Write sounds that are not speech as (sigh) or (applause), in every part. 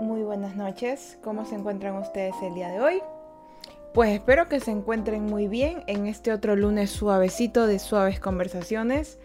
Muy buenas noches, ¿cómo se encuentran ustedes el día de hoy? Pues espero que se encuentren muy bien en este otro lunes suavecito de suaves conversaciones.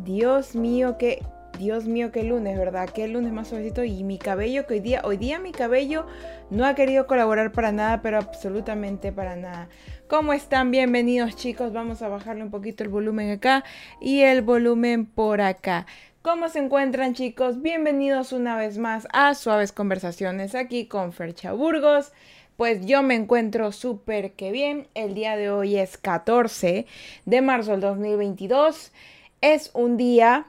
Dios mío, qué Dios mío, qué lunes, ¿verdad? Qué lunes más suavecito y mi cabello que hoy día, hoy día mi cabello no ha querido colaborar para nada, pero absolutamente para nada. ¿Cómo están? Bienvenidos chicos, vamos a bajarle un poquito el volumen acá y el volumen por acá. ¿Cómo se encuentran chicos? Bienvenidos una vez más a Suaves Conversaciones aquí con Fercha Burgos. Pues yo me encuentro súper que bien. El día de hoy es 14 de marzo del 2022. Es un día,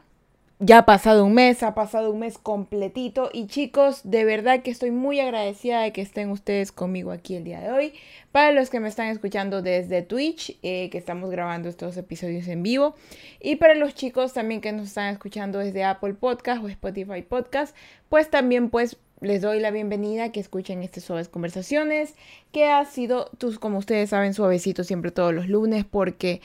ya ha pasado un mes, ha pasado un mes completito. Y chicos, de verdad que estoy muy agradecida de que estén ustedes conmigo aquí el día de hoy. Para los que me están escuchando desde Twitch, eh, que estamos grabando estos episodios en vivo. Y para los chicos también que nos están escuchando desde Apple Podcast o Spotify Podcast, pues también pues les doy la bienvenida que escuchen estas suaves conversaciones, que ha sido, tus, como ustedes saben, suavecito siempre todos los lunes, porque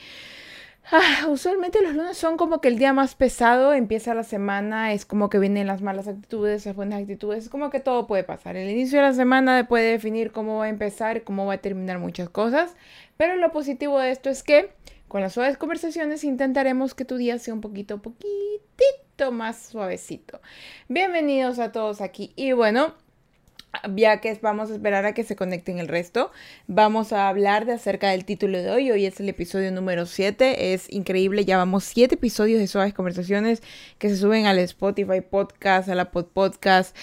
ah, usualmente los lunes son como que el día más pesado, empieza la semana, es como que vienen las malas actitudes, las buenas actitudes, es como que todo puede pasar. El inicio de la semana puede definir cómo va a empezar, cómo va a terminar muchas cosas, pero lo positivo de esto es que con las suaves conversaciones intentaremos que tu día sea un poquito, poquitito más suavecito. Bienvenidos a todos aquí. Y bueno, ya que vamos a esperar a que se conecten el resto, vamos a hablar de acerca del título de hoy. Hoy es el episodio número 7. Es increíble, ya vamos 7 episodios de suaves conversaciones que se suben al Spotify Podcast, a la Pod Podcast.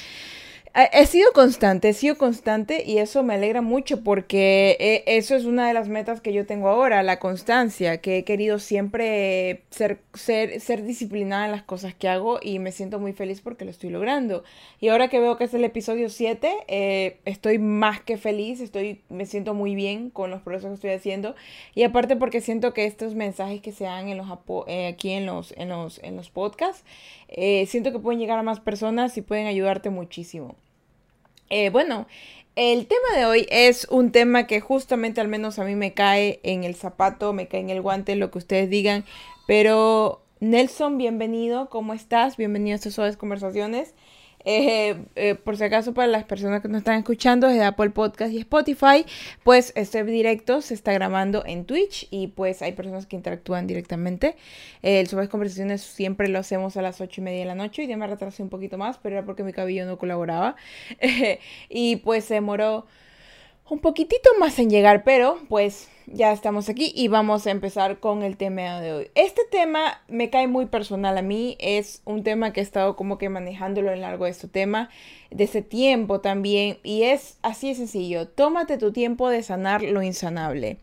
He sido constante, he sido constante y eso me alegra mucho porque eh, eso es una de las metas que yo tengo ahora, la constancia, que he querido siempre ser, ser, ser disciplinada en las cosas que hago y me siento muy feliz porque lo estoy logrando. Y ahora que veo que es el episodio 7, eh, estoy más que feliz, estoy, me siento muy bien con los procesos que estoy haciendo y aparte porque siento que estos mensajes que se dan en los, eh, aquí en los, en los, en los podcasts, siento que pueden llegar a más personas y pueden ayudarte muchísimo. Eh, bueno, el tema de hoy es un tema que justamente al menos a mí me cae en el zapato, me cae en el guante, lo que ustedes digan. Pero Nelson, bienvenido, ¿cómo estás? Bienvenido a estas suaves conversaciones. Eh, eh, por si acaso, para las personas que nos están escuchando desde Apple Podcast y Spotify, pues este directo se está grabando en Twitch y pues hay personas que interactúan directamente. el sobre conversaciones siempre lo hacemos a las 8 y media de la noche y ya me retrasé un poquito más, pero era porque mi cabello no colaboraba. (laughs) y pues se demoró un poquitito más en llegar, pero pues ya estamos aquí y vamos a empezar con el tema de hoy. Este tema me cae muy personal a mí, es un tema que he estado como que manejándolo a lo largo de este tema, de ese tiempo también, y es así de sencillo, tómate tu tiempo de sanar lo insanable.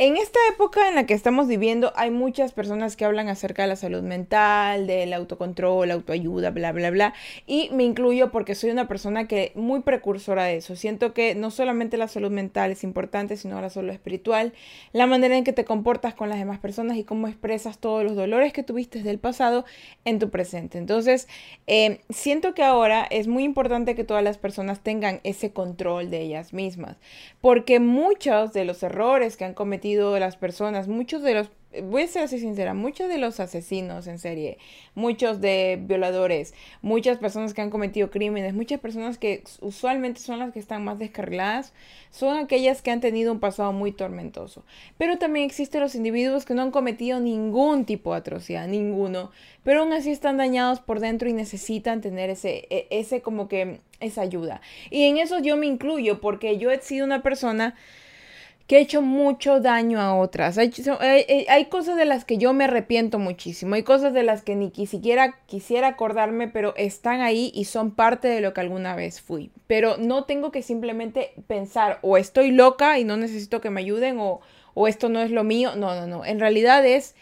En esta época en la que estamos viviendo hay muchas personas que hablan acerca de la salud mental, del autocontrol, autoayuda, bla, bla, bla. Y me incluyo porque soy una persona que muy precursora de eso. Siento que no solamente la salud mental es importante, sino la salud espiritual, la manera en que te comportas con las demás personas y cómo expresas todos los dolores que tuviste del pasado en tu presente. Entonces, eh, siento que ahora es muy importante que todas las personas tengan ese control de ellas mismas, porque muchos de los errores que han cometido de las personas, muchos de los, voy a ser así sincera, muchos de los asesinos en serie, muchos de violadores, muchas personas que han cometido crímenes, muchas personas que usualmente son las que están más descarriladas, son aquellas que han tenido un pasado muy tormentoso. Pero también existen los individuos que no han cometido ningún tipo de atrocidad, ninguno, pero aún así están dañados por dentro y necesitan tener ese, e, ese como que, esa ayuda. Y en eso yo me incluyo porque yo he sido una persona que he hecho mucho daño a otras. Hay, hay, cosas de las que yo me arrepiento muchísimo. Hay cosas de las que ni siquiera quisiera acordarme, pero están ahí y son parte de lo que alguna vez fui. Pero no tengo que simplemente pensar o estoy loca y no necesito que me ayuden o, o esto no es lo mío. No, no, no. En realidad es,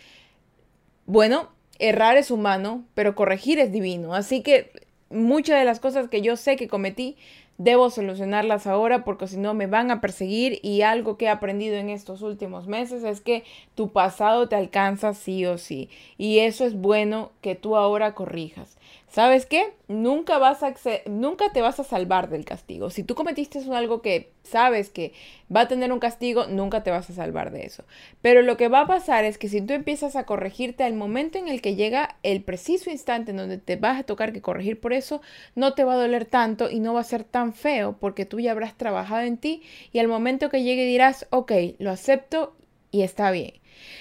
bueno, errar es humano, pero corregir es divino. Así que muchas de las cosas que yo sé que cometí Debo solucionarlas ahora porque si no me van a perseguir y algo que he aprendido en estos últimos meses es que tu pasado te alcanza sí o sí y eso es bueno que tú ahora corrijas. ¿Sabes qué? Nunca, vas a nunca te vas a salvar del castigo. Si tú cometiste algo que sabes que va a tener un castigo, nunca te vas a salvar de eso. Pero lo que va a pasar es que si tú empiezas a corregirte al momento en el que llega el preciso instante en donde te vas a tocar que corregir por eso, no te va a doler tanto y no va a ser tan feo porque tú ya habrás trabajado en ti y al momento que llegue dirás, ok, lo acepto y está bien.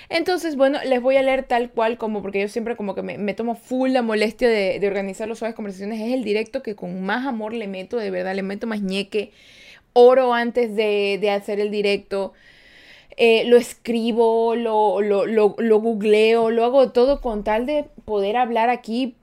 Entonces, bueno, les voy a leer tal cual como, porque yo siempre como que me, tomo full la molestia de, organizar los suaves conversaciones. Es el directo que con más amor le meto, de verdad, le meto más ñeque, oro antes de, hacer el directo. Eh, lo escribo, lo, lo, lo, lo googleo, lo hago todo con tal de poder hablar aquí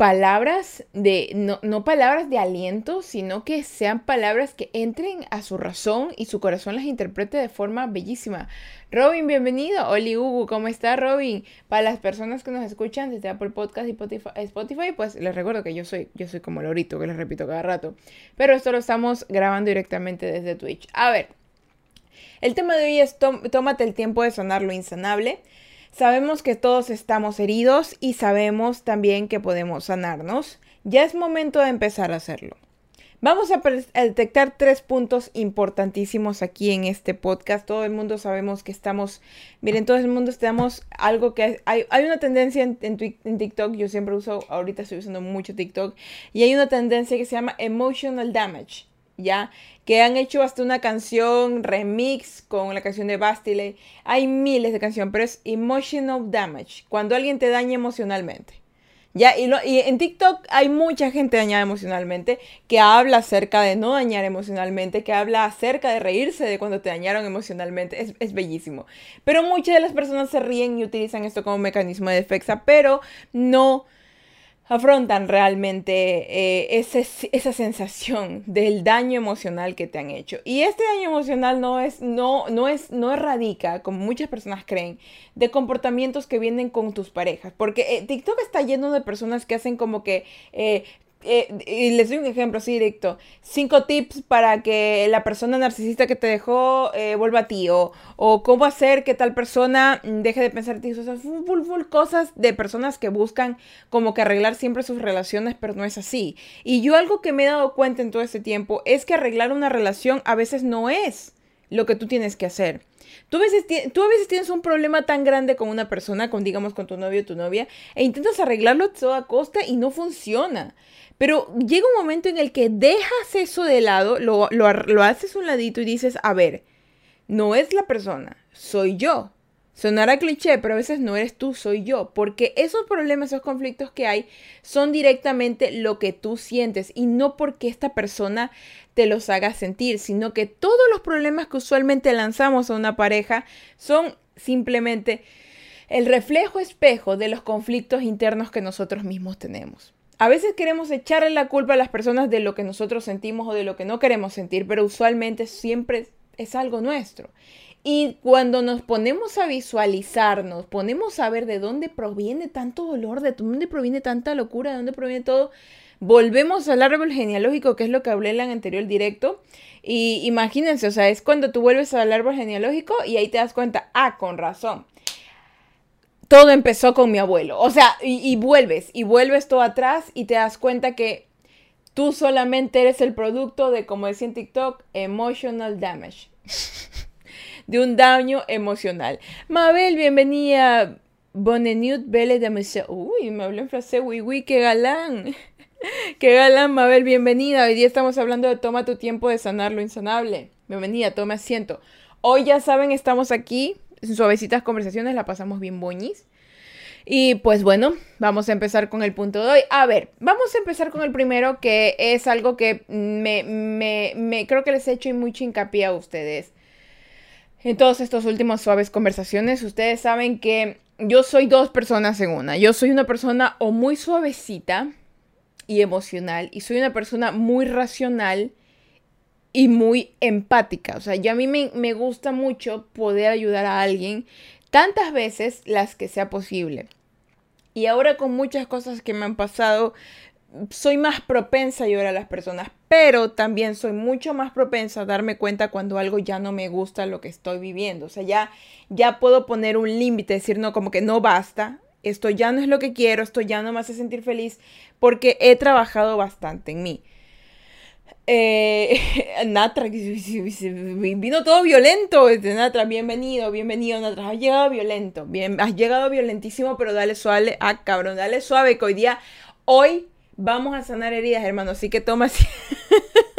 palabras de, no, no, palabras de aliento, sino que sean palabras que entren a su razón y su corazón las interprete de forma bellísima. Robin, bienvenido. Oli Hugo, ¿cómo está Robin? Para las personas que nos escuchan desde Apple Podcast y Spotify, pues les recuerdo que yo soy, yo soy como Lorito, que les repito cada rato. Pero esto lo estamos grabando directamente desde Twitch. A ver, el tema de hoy es tómate el tiempo de sonar lo insanable. Sabemos que todos estamos heridos y sabemos también que podemos sanarnos. Ya es momento de empezar a hacerlo. Vamos a, detectar tres puntos importantísimos aquí en este podcast. Todo el mundo sabemos que estamos, miren, todo el mundo estamos algo que hay, hay una tendencia en, en, TikTok, yo siempre uso, ahorita estoy usando mucho TikTok, y hay una tendencia que se llama emotional damage. ¿Ya? Que han hecho hasta una canción remix con la canción de Bastille. Hay miles de canciones, pero es emotional damage, cuando alguien te daña emocionalmente. Ya, y, y, en TikTok hay mucha gente dañada emocionalmente que habla acerca de no dañar emocionalmente, que habla acerca de reírse de cuando te dañaron emocionalmente. Es, es bellísimo. Pero muchas de las personas se ríen y utilizan esto como mecanismo de defensa, pero no afrontan realmente eh, esa sensación del daño emocional que te han hecho. Y este daño emocional no es, no, no es, no radica, como muchas personas creen, de comportamientos que vienen con tus parejas. Porque eh, TikTok está lleno de personas que hacen como que eh, eh, y les doy un ejemplo así directo. Cinco tips para que la persona narcisista que te dejó eh, vuelva a ti. O, cómo hacer que tal persona deje de pensar en ti. O sea, cosas de personas que buscan como que arreglar siempre sus relaciones, pero no es así. Y yo algo que me he dado cuenta en todo este tiempo es que arreglar una relación a veces no es lo que tú tienes que hacer. Tú a, veces, tú a veces tienes un problema tan grande con una persona, con digamos con tu novio o tu novia, e intentas arreglarlo a toda costa y no funciona. Pero llega un momento en el que dejas eso de lado, lo, lo, haces un ladito y dices, a ver, no es la persona, soy yo. Sonará cliché, pero a veces no eres tú, soy yo. Porque esos problemas, esos conflictos que hay, son directamente lo que tú sientes y no porque esta persona te los haga sentir, sino que todos los problemas que usualmente lanzamos a una pareja son simplemente el reflejo espejo de los conflictos internos que nosotros mismos tenemos. A veces queremos echarle la culpa a las personas de lo que nosotros sentimos o de lo que no queremos sentir, pero usualmente siempre es algo nuestro. Y cuando nos ponemos a visualizarnos, ponemos a ver de dónde proviene tanto dolor, de dónde proviene tanta locura, de dónde proviene todo, volvemos al árbol genealógico, que es lo que hablé en el anterior directo. Y imagínense, o sea, es cuando tú vuelves al árbol genealógico y ahí te das cuenta, ah, con razón todo empezó con mi abuelo. O sea, y, vuelves, y vuelves todo atrás y te das cuenta que tú solamente eres el producto de, como decía en TikTok, emotional damage. de un daño emocional. Mabel, bienvenida. Bonenut Belle de Uy, me habló en frase, uy, uy, qué galán. qué galán, Mabel, bienvenida. Hoy día estamos hablando de toma tu tiempo de sanar lo insanable. Bienvenida, toma asiento. Hoy ya saben, estamos aquí suavecitas conversaciones, la pasamos bien boñis. Y pues bueno, vamos a empezar con el punto de hoy. A ver, vamos a empezar con el primero, que es algo que me, creo que les he hecho mucho hincapié a ustedes. En todos estos últimos suaves conversaciones, ustedes saben que yo soy dos personas en una. Yo soy una persona o muy suavecita y emocional, y soy una persona muy racional y muy empática. O sea, yo a mí me, gusta mucho poder ayudar a alguien tantas veces las que sea posible. Y ahora con muchas cosas que me han pasado, soy más propensa a ayudar a las personas, pero también soy mucho más propensa a darme cuenta cuando algo ya no me gusta lo que estoy viviendo. O sea, ya, ya puedo poner un límite, decir, no, como que no basta. esto ya no es lo que quiero, esto ya no me hace sentir feliz, porque he trabajado bastante en mí. Eh, (laughs) Natra, vino todo violento. Este, Natra, bienvenido, bienvenido, Natra. Has llegado violento, bien, has llegado violentísimo, pero dale suave, ah, cabrón, dale suave, que hoy día, hoy vamos a sanar heridas, hermano. Así que toma (laughs)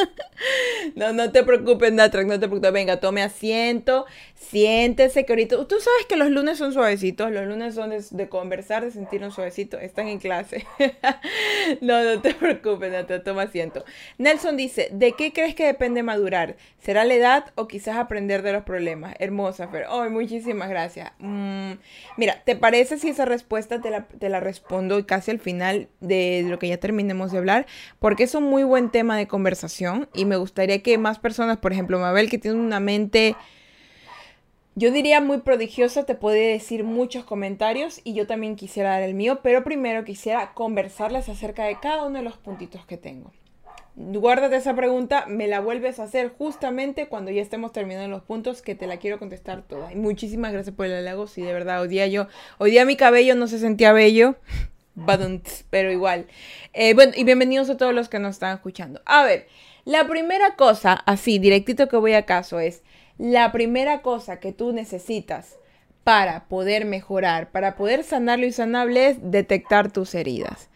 No, no te preocupes, Natrack, no te preocupes. Venga, tome asiento, siéntese, que ahorita. Tú sabes que los lunes son suavecitos, los lunes son de, conversar, de sentirnos suavecitos. Están en clase. (laughs) no, no te preocupes, Natrack, toma asiento. Nelson dice: ¿De qué crees que depende madurar? ¿Será la edad o quizás aprender de los problemas? Hermosa, Fer. Oh, muchísimas gracias. Mm, mira, ¿te parece si esa respuesta te la, te la respondo casi al final de lo que ya terminemos de hablar? Porque es un muy buen tema de conversación y me gustaría que más personas, por ejemplo, Mabel, que tiene una mente, yo diría muy prodigiosa, te puede decir muchos comentarios y yo también quisiera dar el mío, pero primero quisiera conversarles acerca de cada uno de los puntitos que tengo. Guárdate esa pregunta, me la vuelves a hacer justamente cuando ya estemos terminando los puntos que te la quiero contestar toda. Y muchísimas gracias por el halago, sí, de verdad, hoy día yo, hoy día mi cabello no se sentía bello, (laughs) pero igual. Eh, bueno, y bienvenidos a todos los que nos están escuchando. A ver, la primera cosa, así, directito que voy a caso, es la primera cosa que tú necesitas para poder mejorar, para poder sanarlo y sanable es detectar tus heridas.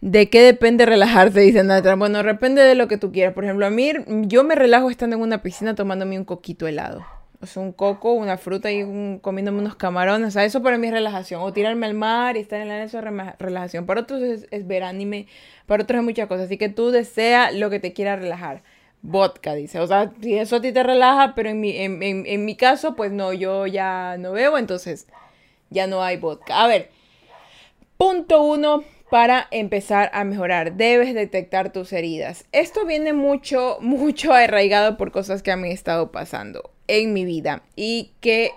¿De qué depende relajarse? Dice Natra. Bueno, depende de lo que tú quieras. Por ejemplo, a mí, yo me relajo estando en una piscina tomándome un coquito helado. O un coco, una fruta y comiéndome unos camarones. O sea, eso para mí es relajación. O tirarme al mar y estar en la eso es relajación. Para otros es, ver anime. Para otros es muchas cosas. Así que tú desea lo que te quiera relajar. Vodka, dice. O sea, si eso a ti te relaja, pero en mi, en, en mi caso, pues no, yo ya no bebo, entonces ya no hay vodka. A ver, punto uno para empezar a mejorar. Debes detectar tus heridas. Esto viene mucho, (laughs) mucho arraigado por cosas que a mí he estado pasando en mi vida y que,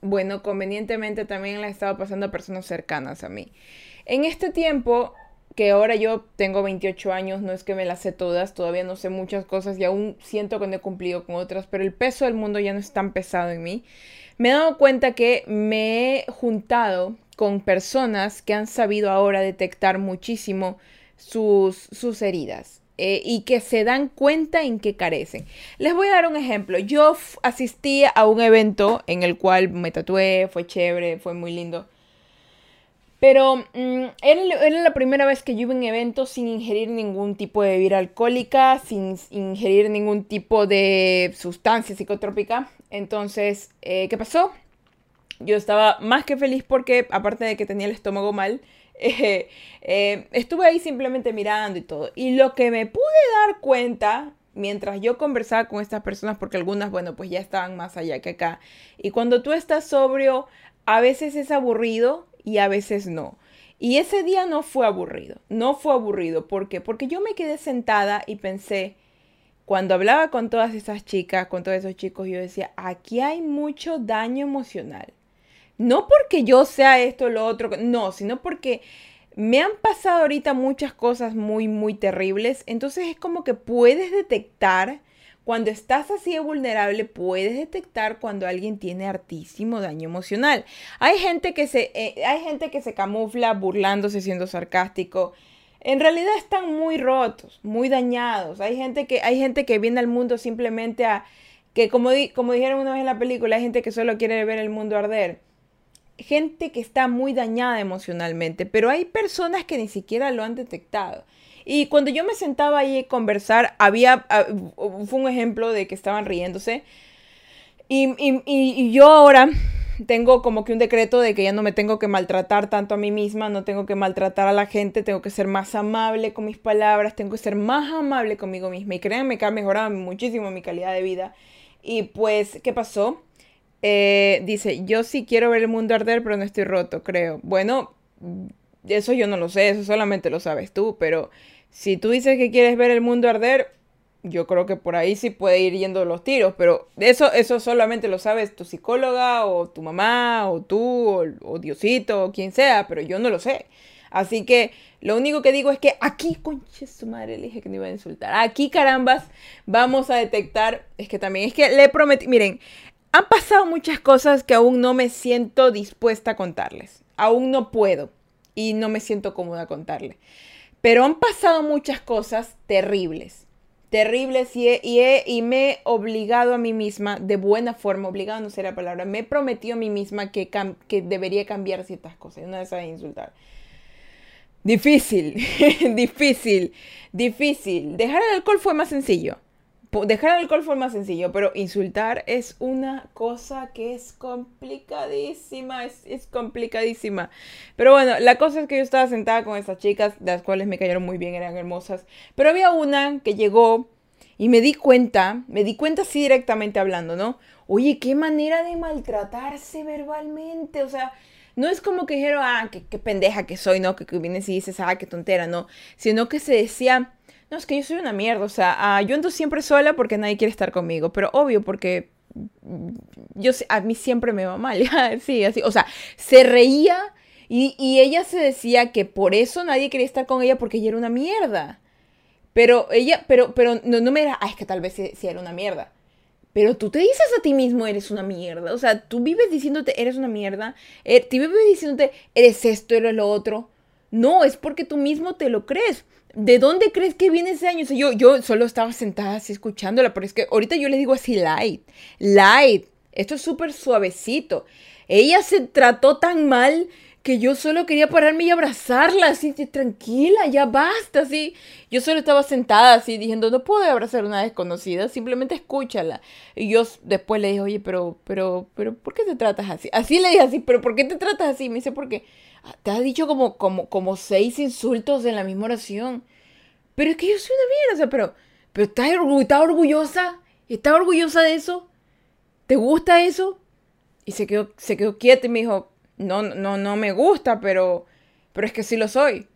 bueno, convenientemente también la he estado pasando a personas cercanas a mí. En este tiempo, que ahora yo tengo 28 años, no es que me las sé todas, todavía no sé muchas cosas y aún siento que no he cumplido con otras, pero el peso del mundo ya no es tan pesado en mí. Me he dado cuenta que me he juntado con personas que han sabido ahora detectar muchísimo sus, sus heridas. Eh, y que se dan cuenta en que carecen. Les voy a dar un ejemplo. Yo asistí a un evento en el cual me tatué, fue chévere, fue muy lindo. Pero mm, era, la primera vez que yo iba a evento sin ingerir ningún tipo de bebida alcohólica, sin ingerir ningún tipo de sustancia psicotrópica. Entonces, eh, ¿qué pasó? Yo estaba más que feliz porque, aparte de que tenía el estómago mal, eh, eh, estuve ahí simplemente mirando y todo. Y lo que me pude dar cuenta mientras yo conversaba con estas personas, porque algunas, bueno, pues ya estaban más allá que acá. Y cuando tú estás sobrio, a veces es aburrido y a veces no. Y ese día no fue aburrido, no fue aburrido. ¿Por qué? Porque yo me quedé sentada y pensé, cuando hablaba con todas esas chicas, con todos esos chicos, yo decía, aquí hay mucho daño emocional. No porque yo sea esto o lo otro, no, sino porque me han pasado ahorita muchas cosas muy, muy terribles. Entonces es como que puedes detectar, cuando estás así de vulnerable, puedes detectar cuando alguien tiene hartísimo daño emocional. Hay gente que se, eh, hay gente que se camufla burlándose, siendo sarcástico. En realidad están muy rotos, muy dañados. Hay gente que, hay gente que viene al mundo simplemente a que como, como dijeron una vez en la película, hay gente que solo quiere ver el mundo arder gente que está muy dañada emocionalmente, pero hay personas que ni siquiera lo han detectado. Y cuando yo me sentaba ahí a conversar, había, ah, fue un ejemplo de que estaban riéndose. Y, y, yo ahora tengo como que un decreto de que ya no me tengo que maltratar tanto a mí misma, no tengo que maltratar a la gente, tengo que ser más amable con mis palabras, tengo que ser más amable conmigo misma. Y créanme que ha mejorado muchísimo mi calidad de vida. Y pues, ¿qué pasó? Eh, dice, yo sí quiero ver el mundo arder, pero no estoy roto, creo. Bueno, eso yo no lo sé, eso solamente lo sabes tú, pero si tú dices que quieres ver el mundo arder, yo creo que por ahí sí puede ir yendo los tiros, pero eso, eso solamente lo sabes tu psicóloga o tu mamá o tú o, o Diosito o quien sea, pero yo no lo sé. Así que lo único que digo es que aquí, conche su madre, le dije que no iba a insultar. Aquí, carambas, vamos a detectar. Es que también, es que le prometí. Miren, han pasado muchas cosas que aún no me siento dispuesta a contarles. Aún no puedo y no me siento cómoda a contarles. Pero han pasado muchas cosas terribles. Terribles y, y, me he obligado a mí misma, de buena forma, obligado no sé la palabra, me he prometido a mí misma que, que debería cambiar ciertas cosas. Una de esas es insultar. Difícil, (laughs) difícil, difícil. Dejar el alcohol fue más sencillo. Dejar alcohol fue más sencillo, pero insultar es una cosa que es complicadísima, es, complicadísima. Pero bueno, la cosa es que yo estaba sentada con estas chicas, las cuales me cayeron muy bien, eran hermosas. Pero había una que llegó y me di cuenta, me di cuenta así directamente hablando, ¿no? Oye, qué manera de maltratarse verbalmente, o sea, no es como que dijeron, ah, qué, pendeja que soy, ¿no? Que, que vienes y dices, ah, qué tontera, ¿no? Sino que se decía no, es que yo soy una mierda, o sea, ah, yo ando siempre sola porque nadie quiere estar conmigo, pero obvio porque yo a mí siempre me va mal, (laughs) sí, así, o sea, se reía y, ella se decía que por eso nadie quería estar con ella porque ella era una mierda. Pero ella, pero, pero no, no me era, ah, es que tal vez sí, era una mierda. Pero tú te dices a ti mismo, eres una mierda. O sea, tú vives diciéndote, eres una mierda. Eh, te vives diciéndote, eres esto, eres lo otro. No, es porque tú mismo te lo crees. ¿De dónde crees que viene ese año? Yo, yo solo estaba sentada así escuchándola, pero es que ahorita yo le digo así light, light. Esto es súper suavecito. Ella se trató tan mal que yo solo quería pararme y abrazarla, así, tranquila, ya basta, así. Yo solo estaba sentada así, diciendo, no puedo abrazar a una desconocida, simplemente escúchala. Y yo después le dije, oye, pero, pero, pero, ¿por qué te tratas así? Así le dije así, pero ¿por qué te tratas así? Me dice, porque te has dicho como, como, como seis insultos en la misma oración. Pero es que yo soy una mierda, o sea, pero, pero estás, estás orgullosa, estás orgullosa de eso, ¿te gusta eso? Y se quedó, se quedó quieta y me dijo, no, no, no me gusta, pero, pero es que sí lo soy.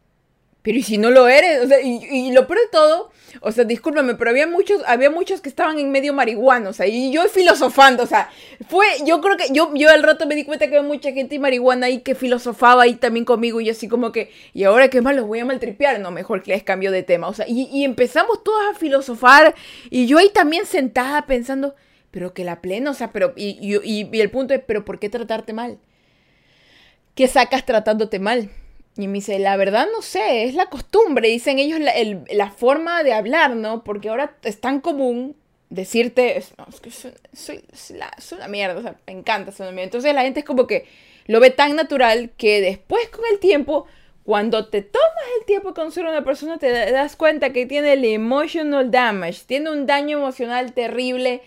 Pero ¿y si no lo eres? O sea, y, lo peor de todo, o sea, discúlpame, pero había muchos, había muchos que estaban en medio marihuana, o sea, y yo filosofando, o sea, fue, yo creo que, yo, yo al rato me di cuenta que había mucha gente marihuana ahí que filosofaba ahí también conmigo, y así como que, y ahora qué más los voy a maltripear, no, mejor que les cambio de tema, o sea, y, y empezamos todos a filosofar, y yo ahí también sentada pensando, pero que la plena, o sea, pero, y, y, y el punto es, pero ¿por qué tratarte mal? ¿Qué sacas tratándote mal? Y me dice, la verdad no sé, es la costumbre, dicen ellos la, la forma de hablar, ¿no? Porque ahora es tan común decirte, no, es que soy, soy, una mierda, o sea, me encanta ser una mierda. Entonces la gente es como que lo ve tan natural que después con el tiempo, cuando te tomas el tiempo de conocer a una persona, te das cuenta que tiene el emotional damage, tiene un daño emocional terrible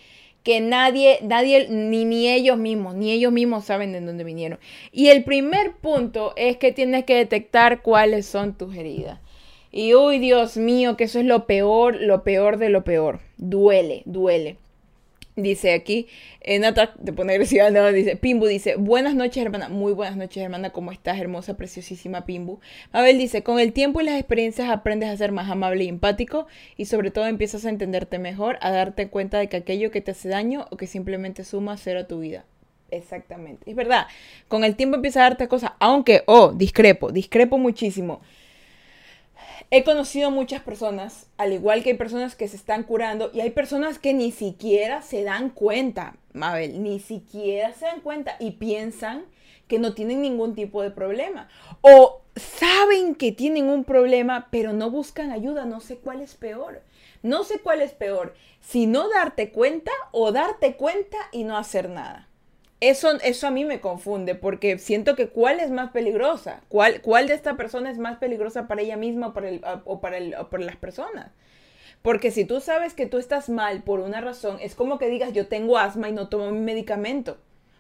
que nadie, nadie, ni, ni ellos mismos, ni ellos mismos saben de dónde vinieron. Y el primer punto es que tienes que detectar cuáles son tus heridas. Y uy, Dios mío, que eso es lo peor, lo peor de lo peor. Duele, duele. Dice aquí, en Nata te pone agresiva, no, dice, Pimbu dice, buenas noches hermana, muy buenas noches hermana, ¿cómo estás? Hermosa, preciosísima Pimbu. Mabel dice, con el tiempo y las experiencias aprendes a ser más amable y empático y sobre todo empiezas a entenderte mejor, a darte cuenta de que aquello que te hace daño o que simplemente suma cero a tu vida. Exactamente, es verdad, con el tiempo empiezas a darte cosas, aunque, oh, discrepo, discrepo muchísimo. He conocido muchas personas, al igual que hay personas que se están curando y hay personas que ni siquiera se dan cuenta, Mabel, ni siquiera se dan cuenta y piensan que no tienen ningún tipo de problema. O saben que tienen un problema, pero no buscan ayuda. No sé cuál es peor. No sé cuál es peor. Si no darte cuenta o darte cuenta y no hacer nada. Eso, eso a mí me confunde porque siento que cuál es más peligrosa, cuál, cuál de esta persona es más peligrosa para ella misma o para, el, o para, las personas. Porque si tú sabes que tú estás mal por una razón, es como que digas yo tengo asma y no tomo mi medicamento.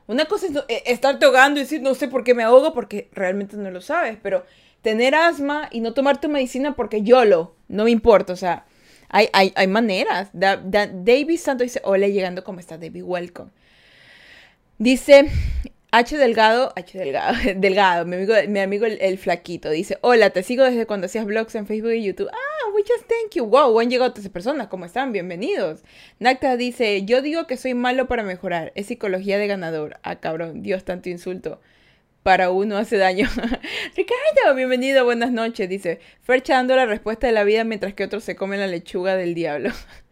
Una cosa es eh, estarte ahogando y decir no sé por qué me ahogo porque realmente no lo sabes, pero tener asma y no tomar tu medicina porque yo lo, no me importa, o sea, hay, hay, maneras. David Santos dice, hola, llegando, ¿cómo está David? Welcome. Dice H Delgado, H Delgado, (laughs) Delgado, mi amigo, mi amigo el, flaquito, dice, hola, te sigo desde cuando hacías blogs en Facebook y YouTube. Ah, muchas thank you. Wow, han llegado otras personas, ¿cómo están? Bienvenidos. Nacta dice, yo digo que soy malo para mejorar, es psicología de ganador. Ah, cabrón, Dios, tanto insulto. Para uno hace daño. (laughs) Ricardo, bienvenido, buenas noches. Dice, Fercha dando la respuesta de la vida mientras que otros se comen la lechuga del diablo. (laughs)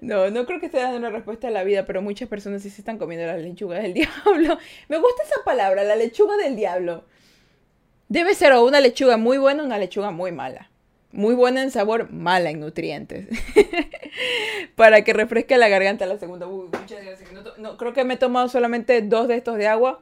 No, no creo que esté dando una respuesta a la vida, pero muchas personas sí se están comiendo la lechuga del (laughs) diablo. Me gusta esa palabra, la lechuga del diablo. Debe ser o una lechuga muy buena o una lechuga muy mala. Muy buena en sabor, mala en nutrientes. (laughs) Para que refresque la garganta la segunda. muchas gracias. No, creo que me he tomado solamente dos de estos de agua.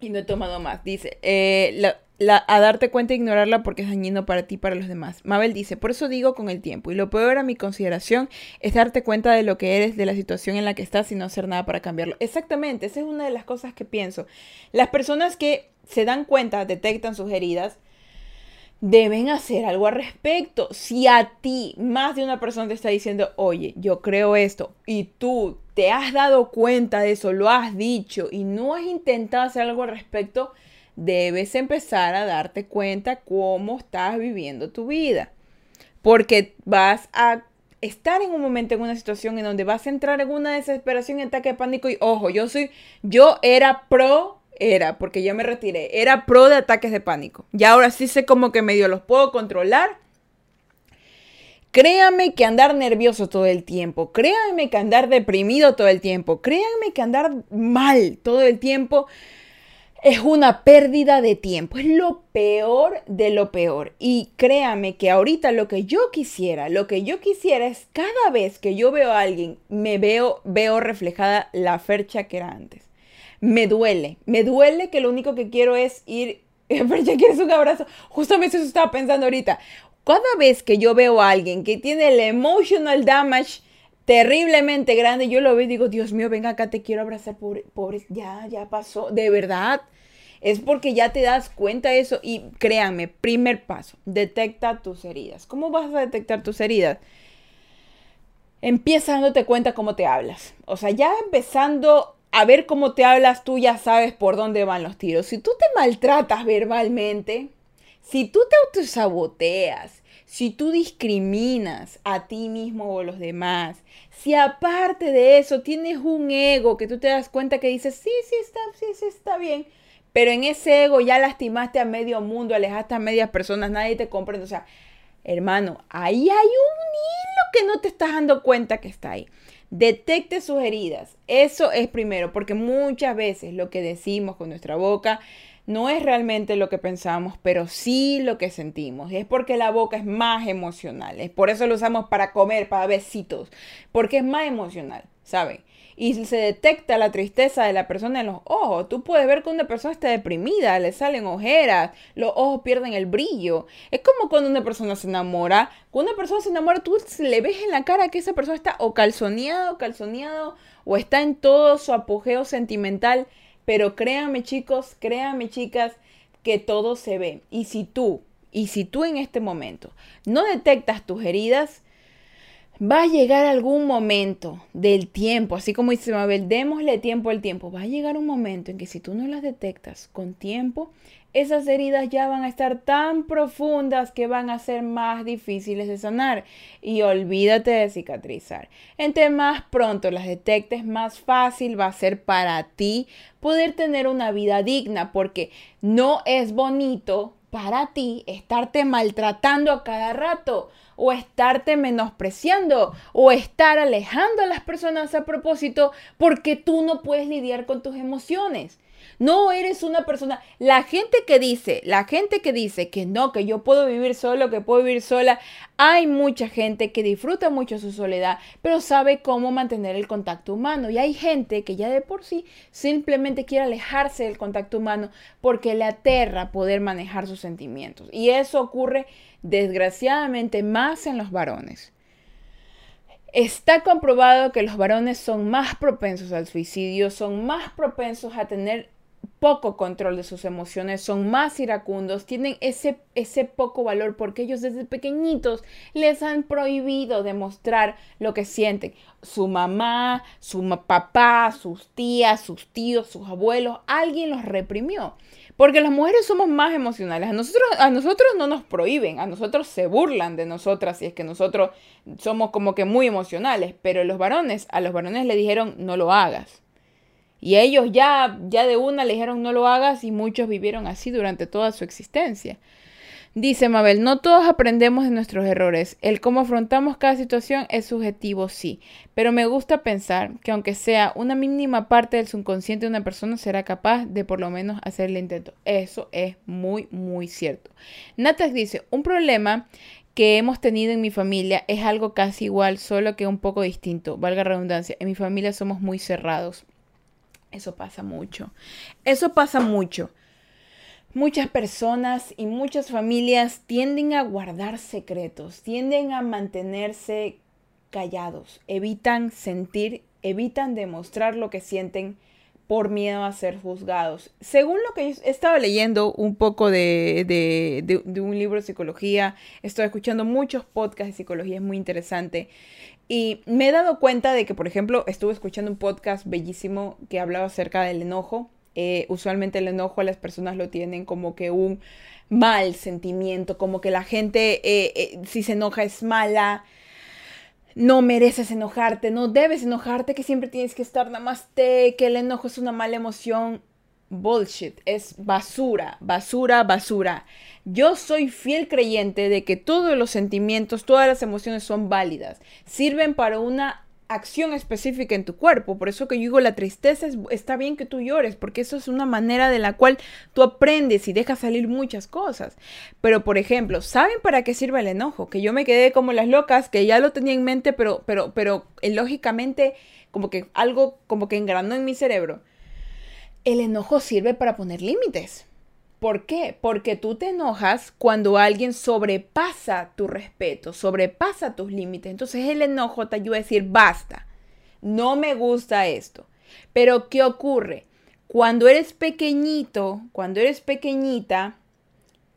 Y no he tomado más. Dice, eh, la, a darte cuenta e ignorarla porque es dañino para ti y para los demás. Mabel dice, por eso digo con el tiempo, y lo peor a mi consideración es darte cuenta de lo que eres, de la situación en la que estás y no hacer nada para cambiarlo. Exactamente, esa es una de las cosas que pienso. Las personas que se dan cuenta, detectan sus heridas, deben hacer algo al respecto. Si a ti más de una persona te está diciendo, oye, yo creo esto, y tú te has dado cuenta de eso, lo has dicho y no has intentado hacer algo al respecto, debes empezar a darte cuenta cómo estás viviendo tu vida. Porque vas a estar en un momento, en una situación en donde vas a entrar en una desesperación, en ataque de pánico. Y ojo, yo soy, yo era pro, era, porque yo me retiré, era pro de ataques de pánico. Y ahora sí sé cómo que medio los puedo controlar. Créame que andar nervioso todo el tiempo, créanme que andar deprimido todo el tiempo, créanme que andar mal todo el tiempo es una pérdida de tiempo, es lo peor de lo peor. Y créame que ahorita lo que yo quisiera, lo que yo quisiera es cada vez que yo veo a alguien, me veo, veo reflejada la fercha que era antes. Me duele, me duele que lo único que quiero es ir, (laughs) Fercha, ¿quieres un abrazo? Justamente eso estaba pensando ahorita. Cada vez que yo veo a alguien que tiene el emotional damage, terriblemente grande. Yo lo veo y digo, Dios mío, venga acá, te quiero abrazar, pobre, pobre, ya, ya pasó, de verdad. Es porque ya te das cuenta de eso y créanme, primer paso, detecta tus heridas. ¿Cómo vas a detectar tus heridas? Empieza dándote cuenta cómo te hablas. O sea, ya empezando a ver cómo te hablas, tú ya sabes por dónde van los tiros. Si tú te maltratas verbalmente, si tú te autosaboteas, si tú discriminas a ti mismo o a los demás, si aparte de eso tienes un ego que tú te das cuenta que dices, sí, sí está, sí, sí está bien, pero en ese ego ya lastimaste a medio mundo, alejaste a medias personas, nadie te comprende. O sea, hermano, ahí hay un hilo que no te estás dando cuenta que está ahí. Detecte sus heridas. Eso es primero, porque muchas veces lo que decimos con nuestra boca no es realmente lo que pensamos, pero sí lo que sentimos. Es porque la boca es más emocional. Es por eso lo usamos para comer, para besitos. Porque es más emocional, ¿saben? Y se detecta la tristeza de la persona en los ojos. Tú puedes ver que una persona está deprimida, le salen ojeras, los ojos pierden el brillo. Es como cuando una persona se enamora. Cuando una persona se enamora, tú le ves en la cara que esa persona está o calzoneado, calzoneado, o está en todo su apogeo sentimental pero créanme chicos, créanme chicas, que todo se ve. Y si tú, y si tú en este momento no detectas tus heridas, va a llegar algún momento del tiempo, así como dice Mabel, démosle tiempo al tiempo. Va a llegar un momento en que si tú no las detectas con tiempo, esas heridas ya van a estar tan profundas que van a ser más difíciles de sanar. Y olvídate de cicatrizar. Entre más pronto las detectes, más fácil va a ser para ti poder tener una vida digna, porque no es bonito para ti estarte maltratando a cada rato o estarte menospreciando o estar alejando a las personas a propósito porque tú no puedes lidiar con tus emociones. No eres una persona. La gente que dice, la gente que dice que no, que yo puedo vivir solo, que puedo vivir sola, hay mucha gente que disfruta mucho su soledad, pero sabe cómo mantener el contacto humano. Y hay gente que ya de por sí simplemente quiere alejarse del contacto humano porque le aterra poder manejar sus sentimientos. Y eso ocurre desgraciadamente más en los varones. Está comprobado que los varones son más propensos al suicidio, son más propensos a tener poco control de sus emociones, son más iracundos, tienen ese, ese poco valor porque ellos desde pequeñitos les han prohibido demostrar lo que sienten. Su mamá, su papá, sus tías, sus tíos, sus abuelos, alguien los reprimió. Porque las mujeres somos más emocionales. A nosotros, a nosotros no nos prohíben, a nosotros se burlan de nosotras y es que nosotros somos como que muy emocionales. Pero los varones, a los varones le dijeron no lo hagas. Y ellos ya, ya de una le dijeron no lo hagas y muchos vivieron así durante toda su existencia. Dice Mabel, no todos aprendemos de nuestros errores. El cómo afrontamos cada situación es subjetivo, sí. Pero me gusta pensar que aunque sea una mínima parte del subconsciente de una persona, será capaz de por lo menos hacer el intento. Eso es muy, muy cierto. Natas dice, un problema que hemos tenido en mi familia es algo casi igual, solo que un poco distinto. Valga redundancia, en mi familia somos muy cerrados. Eso pasa mucho. Eso pasa mucho. Muchas personas y muchas familias tienden a guardar secretos, tienden a mantenerse callados, evitan sentir, evitan demostrar lo que sienten por miedo a ser juzgados. Según lo que yo estaba leyendo un poco de, de, un libro de psicología, estoy escuchando muchos podcasts de psicología, es muy interesante. Y me he dado cuenta de que, por ejemplo, estuve escuchando un podcast bellísimo que hablaba acerca del enojo eh, usualmente el enojo a las personas lo tienen como que un mal sentimiento, como que la gente eh, eh, si se enoja es mala, no mereces enojarte, no debes enojarte, que siempre tienes que estar namaste, que el enojo es una mala emoción. Bullshit, es basura, basura, basura. Yo soy fiel creyente de que todos los sentimientos, todas las emociones son válidas, sirven para una acción específica en tu cuerpo. Por eso que yo digo, la tristeza está bien que tú llores, porque eso es una manera de la cual tú aprendes y dejas salir muchas cosas. Pero, por ejemplo, ¿saben para qué sirve el enojo? Que yo me quedé como las locas, que ya lo tenía en mente, pero, pero, pero eh, lógicamente, como que algo como que engranó en mi cerebro. El enojo sirve para poner límites. ¿Por qué? Porque tú te enojas cuando alguien sobrepasa tu respeto, sobrepasa tus límites. Entonces el enojo te ayuda a decir, basta, no me gusta esto. Pero ¿qué ocurre? Cuando eres pequeñito, cuando eres pequeñita,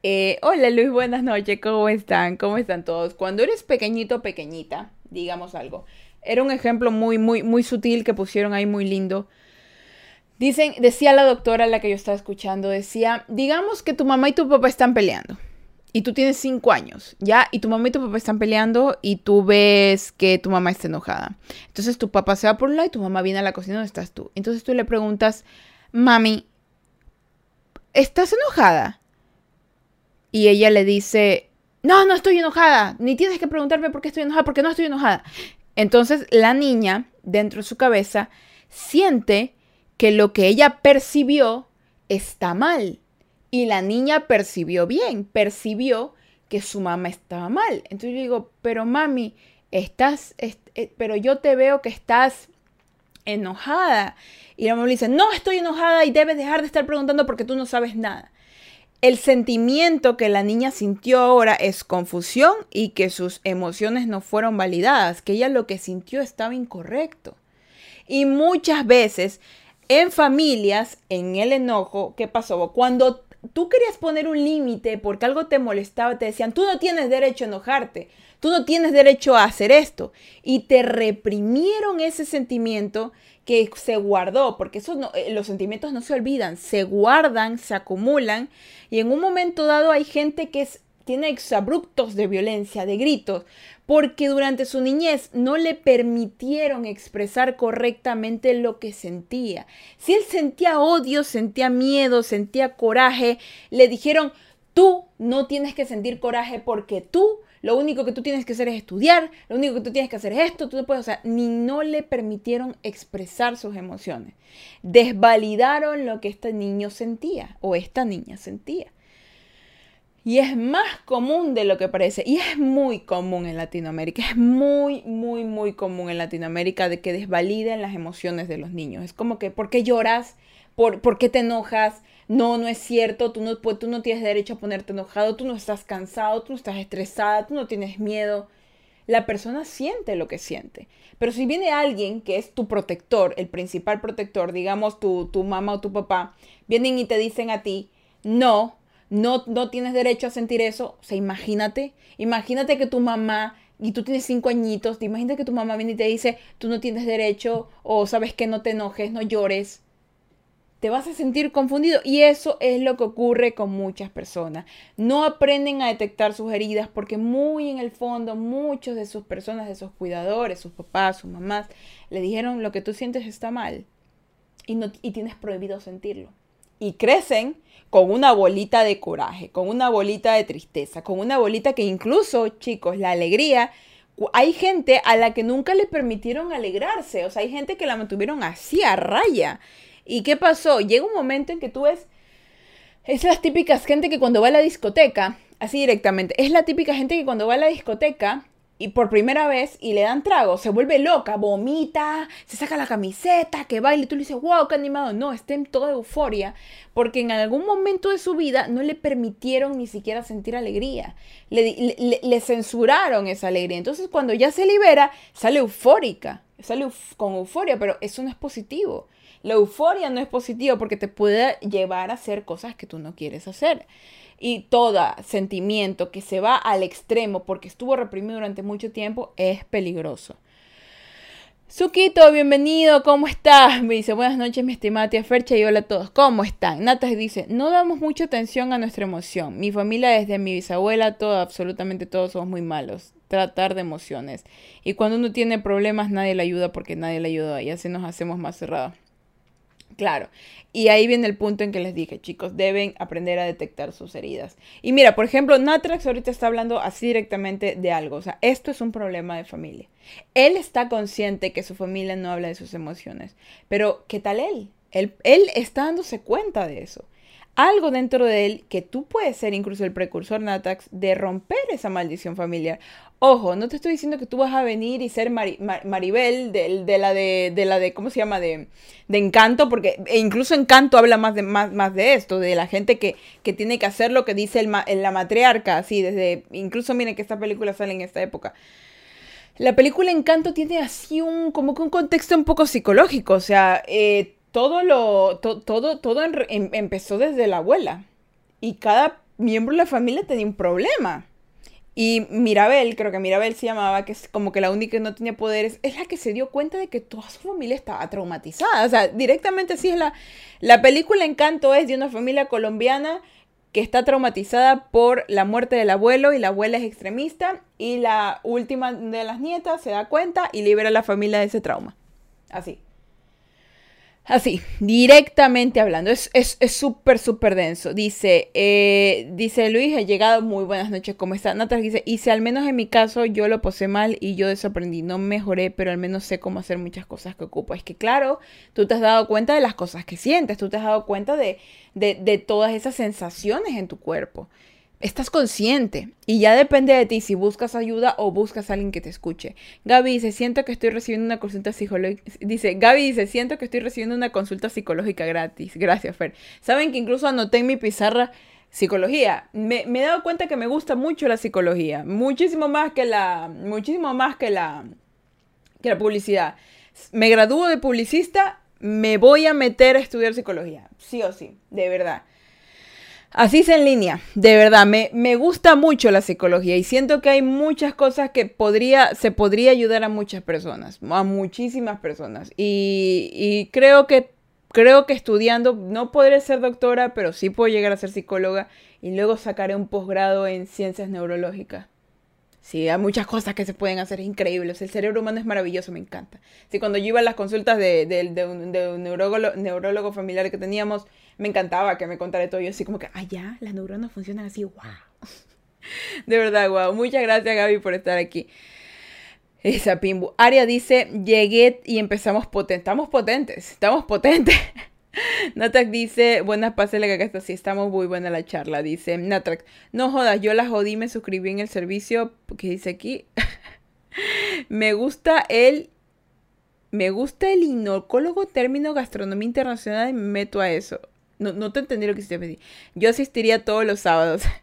eh, hola Luis, buenas noches, ¿cómo están? ¿Cómo están todos? Cuando eres pequeñito, pequeñita, digamos algo. Era un ejemplo muy, muy, muy sutil que pusieron ahí, muy lindo. Dicen, decía la doctora la que yo estaba escuchando, decía, digamos que tu mamá y tu papá están peleando y tú tienes cinco años, ¿ya? Y tu mamá y tu papá están peleando y tú ves que tu mamá está enojada. Entonces tu papá se va por un lado y tu mamá viene a la cocina donde estás tú. Entonces tú le preguntas, mami, ¿estás enojada? Y ella le dice, no, no estoy enojada, ni tienes que preguntarme por qué estoy enojada, porque no estoy enojada. Entonces la niña, dentro de su cabeza, siente que lo que ella percibió está mal. Y la niña percibió bien, percibió que su mamá estaba mal. Entonces yo digo, pero mami, estás, eh, pero yo te veo que estás enojada. Y la mamá le dice, no estoy enojada y debes dejar de estar preguntando porque tú no sabes nada. El sentimiento que la niña sintió ahora es confusión y que sus emociones no fueron validadas, que ella lo que sintió estaba incorrecto. Y muchas veces en familias, en el enojo, ¿qué pasó? Cuando tú querías poner un límite porque algo te molestaba, te decían, tú no tienes derecho a enojarte, tú no tienes derecho a hacer esto. Y te reprimieron ese sentimiento que se guardó, porque eh, los sentimientos no se olvidan, se guardan, se acumulan y en un momento dado hay gente que es tiene exabruptos de violencia, de gritos, porque durante su niñez no le permitieron expresar correctamente lo que sentía. Si él sentía odio, sentía miedo, sentía coraje, le dijeron, tú no tienes que sentir coraje porque tú lo único que tú tienes que hacer es estudiar, lo único que tú tienes que hacer es esto, tú no puedes, o sea, ni no le permitieron expresar sus emociones. Desvalidaron lo que este niño sentía o esta niña sentía. Y es más común de lo que parece. Y es muy común en Latinoamérica. Es muy, muy, muy común en Latinoamérica de que desvaliden las emociones de los niños. Es como que, ¿por qué lloras? ¿Por, ¿por qué te enojas? No, no es cierto. Tú no, tú no tienes derecho a ponerte enojado. Tú no estás cansado. Tú no estás estresada. Tú no tienes miedo. La persona siente lo que siente. Pero si viene alguien que es tu protector, el principal protector, digamos tu, tu mamá o tu papá, vienen y te dicen a ti, no, no, no tienes derecho a sentir eso. O sea, imagínate, imagínate que tu mamá, y tú tienes cinco añitos, imagínate que tu mamá viene y te dice, tú no tienes derecho, o sabes que no te enojes, no llores. Te vas a sentir confundido y eso es lo que ocurre con muchas personas. No aprenden a detectar sus heridas porque muy en el fondo muchos de sus personas, de sus cuidadores, sus papás, sus mamás, le dijeron lo que tú sientes está mal y, no, y tienes prohibido sentirlo y crecen con una bolita de coraje, con una bolita de tristeza, con una bolita que incluso, chicos, la alegría, hay gente a la que nunca le permitieron alegrarse, o sea, hay gente que la mantuvieron así a raya. ¿Y qué pasó? Llega un momento en que tú ves, es las típicas gente que cuando va a la discoteca, así directamente, es la típica gente que cuando va a la discoteca y por primera vez y le dan trago, se vuelve loca, vomita, se saca la camiseta, que baila y tú le dices, wow, qué animado. No, está en toda euforia porque en algún momento de su vida no le permitieron ni siquiera sentir alegría. Le, censuraron esa alegría. Entonces cuando ya se libera, sale eufórica, sale con euforia, pero eso no es positivo. La euforia no es positivo porque te puede llevar a hacer cosas que tú no quieres hacer y todo sentimiento que se va al extremo porque estuvo reprimido durante mucho tiempo es peligroso. Suquito, bienvenido, ¿cómo estás? Me dice, buenas noches, mi estimada Fercha, y hola a todos, ¿cómo están? Natas dice, no damos mucha atención a nuestra emoción. Mi familia, desde mi bisabuela, todo, absolutamente todos somos muy malos. Tratar de emociones. Y cuando uno tiene problemas, nadie le ayuda porque nadie le ayuda y así nos hacemos más cerrados. Claro. Y ahí viene el punto en que les dije, chicos, deben aprender a detectar sus heridas. Y mira, por ejemplo, Natrax ahorita está hablando así directamente de algo. O sea, esto es un problema de familia. Él está consciente que su familia no habla de sus emociones. Pero, ¿qué tal él? Él, él está dándose cuenta de eso algo dentro de él que tú puedes ser incluso el precursor Natax de romper esa maldición familiar. Ojo, no te estoy diciendo que tú vas a venir y ser Maribel de, la de, la de, ¿cómo se llama? De, de Encanto, porque e incluso Encanto habla más de, más, más de esto, de la gente que, que tiene que hacer lo que dice el, la matriarca, así, desde, incluso miren que esta película sale en esta época. La película Encanto tiene así un, como que un contexto un poco psicológico, o sea, eh, todo lo, todo, todo em, empezó desde la abuela. Y cada miembro de la familia tenía un problema. Y Mirabel, creo que Mirabel se llamaba, que es como que la única que no tenía poderes, es la que se dio cuenta de que toda su familia estaba traumatizada. O sea, directamente así es la, la película Encanto es de una familia colombiana que está traumatizada por la muerte del abuelo y la abuela es extremista y la última de las nietas se da cuenta y libera a la familia de ese trauma. Así. Así, directamente hablando, es súper, es, súper denso. Dice, eh, dice Luis, he llegado, muy buenas noches, ¿cómo está? Natalia dice, y si al menos en mi caso yo lo posé mal y yo desaprendí, no mejoré, pero al menos sé cómo hacer muchas cosas que ocupo. Es que claro, tú te has dado cuenta de las cosas que sientes, tú te has dado cuenta de, de, de todas esas sensaciones en tu cuerpo estás consciente y ya depende de ti si buscas ayuda o buscas a alguien que te escuche. Gaby dice, siento que estoy recibiendo una consulta psicológica. Dice, Gaby dice, siento que estoy recibiendo una consulta psicológica gratis. Gracias, Fer. Saben que incluso anoté en mi pizarra psicología. Me, he dado cuenta que me gusta mucho la psicología. Muchísimo más que la, muchísimo más que la, que la publicidad. Me gradúo de publicista, me voy a meter a estudiar psicología. Sí o sí, de verdad. Así es en línea, de verdad, me, me, gusta mucho la psicología y siento que hay muchas cosas que podría, se podría ayudar a muchas personas, a muchísimas personas. Y, y creo que creo que estudiando, no podré ser doctora, pero sí puedo llegar a ser psicóloga y luego sacaré un posgrado en ciencias neurológicas. Sí, hay muchas cosas que se pueden hacer increíbles. El cerebro humano es maravilloso, me encanta. Sí, cuando yo iba a las consultas de, de, un, de un neurólogo, neurólogo familiar que teníamos, me encantaba que me contara todo. Yo así como que, ah, ya, las neuronas funcionan así, wow. (laughs) De verdad, wow. Muchas gracias, Gaby, por estar aquí. Esa Pimbu. Aria dice, llegué y empezamos potentes. Estamos potentes, estamos potentes. (laughs) Natak dice, buenas pases que acá está, sí, estamos muy buena la charla. Dice Natak, no jodas, yo la jodí, me suscribí en el servicio, que dice aquí, (laughs) me gusta el, me gusta el inocólogo término gastronomía internacional y me meto a eso. No, te entendí lo que hiciste pedir. Yo asistiría todos los sábados. (laughs)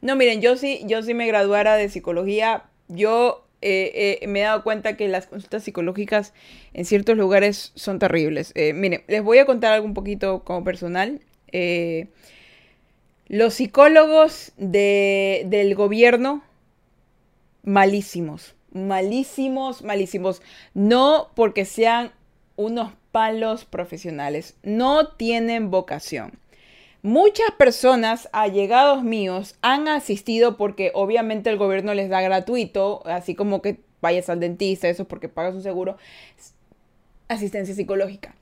No, miren, yo sí, yo sí me graduara de psicología. Yo eh, eh, me he dado cuenta que las consultas psicológicas en ciertos lugares son terribles. Eh, miren, les voy a contar algo un poquito como personal. los psicólogos del gobierno, malísimos. Malísimos, malísimos. No porque sean unos palos profesionales. No tienen vocación. Muchas personas, allegados míos, han asistido porque obviamente el gobierno les da gratuito, así como que vayas al dentista, eso porque pagas un seguro, asistencia psicológica.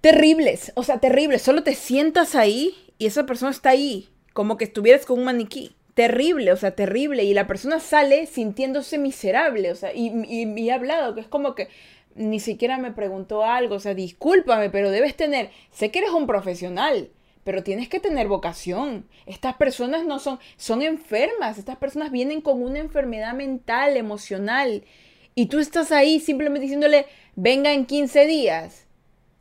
terribles, o sea, terribles. Solo te sientas ahí y esa persona está ahí, como que estuvieras con un maniquí. Terrible, o sea, terrible. Y la persona sale sintiéndose miserable, o sea, y, y, he hablado que es como que ni siquiera me preguntó algo, o sea, discúlpame, pero debes tener, sé que eres un profesional, pero tienes que tener vocación. Estas personas no son, son enfermas, estas personas vienen con una enfermedad mental, emocional, y tú estás ahí simplemente diciéndole, venga en 15 días.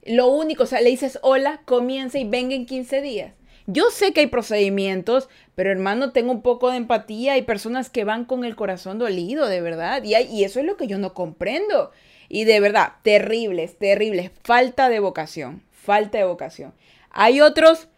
Lo único, o sea, le dices hola, comienza y venga en 15 días. Yo sé que hay procedimientos, pero hermano, tengo un poco de empatía. Hay personas que van con el corazón dolido, de verdad. Y, y eso es lo que yo no comprendo. Y de verdad, terribles, terribles. Falta de vocación, falta de vocación. Hay otros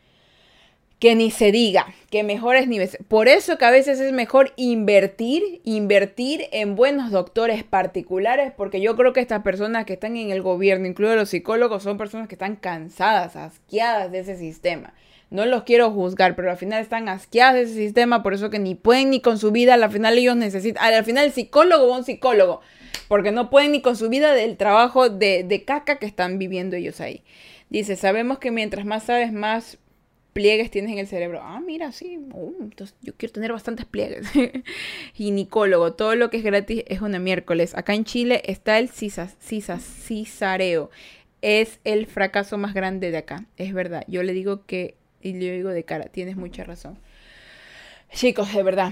que ni se diga, que mejores niveles. Por eso que a veces es mejor invertir, invertir en buenos doctores particulares, porque yo creo que estas personas que están en el gobierno, incluidos los psicólogos, son personas que están cansadas, asqueadas de ese sistema. No los quiero juzgar, pero al final están asqueadas de ese sistema, por eso que ni pueden ni con su vida, al final ellos necesitan, al final el psicólogo va un psicólogo, porque no pueden ni con su vida del trabajo de, de caca que están viviendo ellos ahí. Dice, sabemos que mientras más sabes, más pliegues tienes en el cerebro. Ah, mira, sí, uh, entonces yo quiero tener bastantes pliegues. (laughs) Ginecólogo, todo lo que es gratis es una miércoles. Acá en Chile está el cisas, cisas, cisareo. Es el fracaso más grande de acá. Es verdad. Yo le digo que, y le digo de cara, tienes mucha razón. Chicos, de verdad,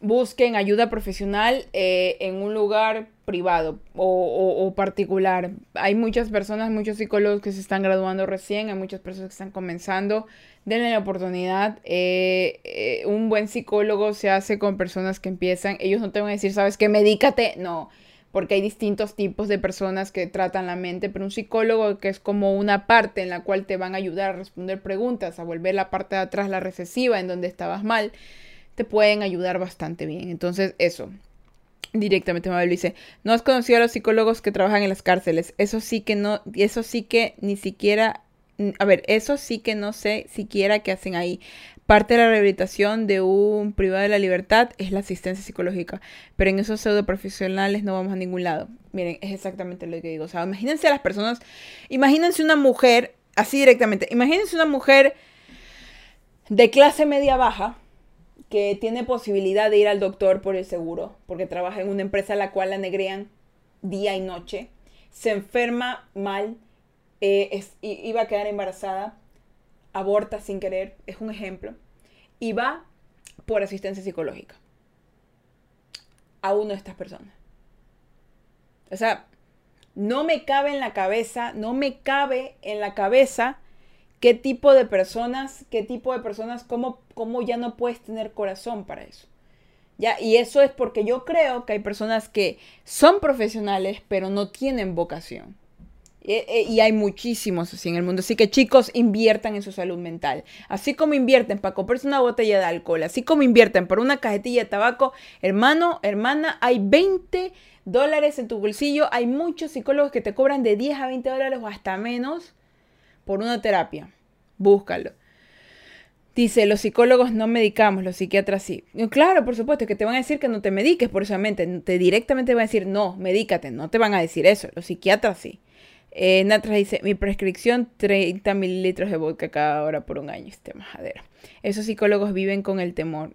busquen ayuda profesional eh, en un lugar privado o, particular. Hay muchas personas, muchos psicólogos que se están graduando recién, hay muchas personas que están comenzando. Denle la oportunidad. Eh, eh, un buen psicólogo se hace con personas que empiezan. Ellos no te van a decir, ¿sabes qué? Medícate. No, porque hay distintos tipos de personas que tratan la mente, pero un psicólogo que es como una parte en la cual te van a ayudar a responder preguntas, a volver la parte de atrás, la recesiva, en donde estabas mal te pueden ayudar bastante bien. Entonces, eso. Directamente Mabel dice, no has conocido a los psicólogos que trabajan en las cárceles. Eso sí que no, eso sí que ni siquiera, a ver, eso sí que no sé siquiera qué hacen ahí. Parte de la rehabilitación de un privado de la libertad es la asistencia psicológica, pero en esos pseudo profesionales no vamos a ningún lado. Miren, es exactamente lo que digo. O sea, imagínense a las personas, imagínense una mujer, así directamente, imagínense una mujer de clase media baja, que tiene posibilidad de ir al doctor por el seguro, porque trabaja en una empresa a la cual la negrean día y noche, se enferma mal, eh, iba a quedar embarazada, aborta sin querer, es un ejemplo, y va por asistencia psicológica a uno de estas personas. O sea, no me cabe en la cabeza, no me cabe en la cabeza qué tipo de personas, qué tipo de personas, cómo, cómo ya no puedes tener corazón para eso. ¿Ya? Y eso es porque yo creo que hay personas que son profesionales, pero no tienen vocación. E, y, hay muchísimos así en el mundo. Así que chicos, inviertan en su salud mental. Así como invierten para comprarse una botella de alcohol, así como invierten por una cajetilla de tabaco, hermano, hermana, hay 20 dólares en tu bolsillo. Hay muchos psicólogos que te cobran de 10 a 20 dólares o hasta menos por una terapia. Búscalo. Dice, los psicólogos no medicamos, los psiquiatras sí. Claro, por supuesto, que te van a decir que no te mediques por esa mente. Te directamente van a decir, no, medícate. No te van a decir eso. Los psiquiatras sí. Eh, Natra dice, mi prescripción 30 mililitros de vodka cada hora por un año. Este majadero. Esos psicólogos viven con el temor.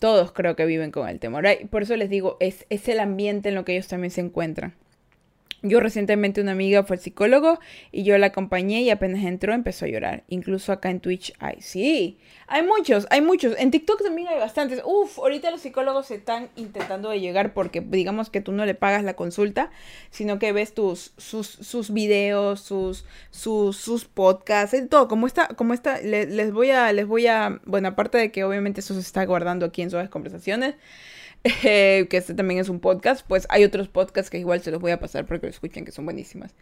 Todos creo que viven con el temor. Por eso les digo, es, es el ambiente en lo que ellos también se encuentran. Yo recientemente una amiga fue psicólogo y yo la acompañé y apenas entró empezó a llorar. Incluso acá en Twitch hay, sí, hay muchos, hay muchos. En TikTok también hay bastantes. Uf, ahorita los psicólogos se están intentando de llegar porque digamos que tú no le pagas la consulta, sino que ves tus, sus, sus videos, sus, sus, sus podcasts, todo. Como está, como está, les, voy a, les voy a, bueno, aparte de que obviamente eso se está guardando aquí en Suaves Conversaciones. (laughs) que este también es un podcast, pues hay otros podcasts que igual se los voy a pasar para que lo escuchen, que son buenísimas.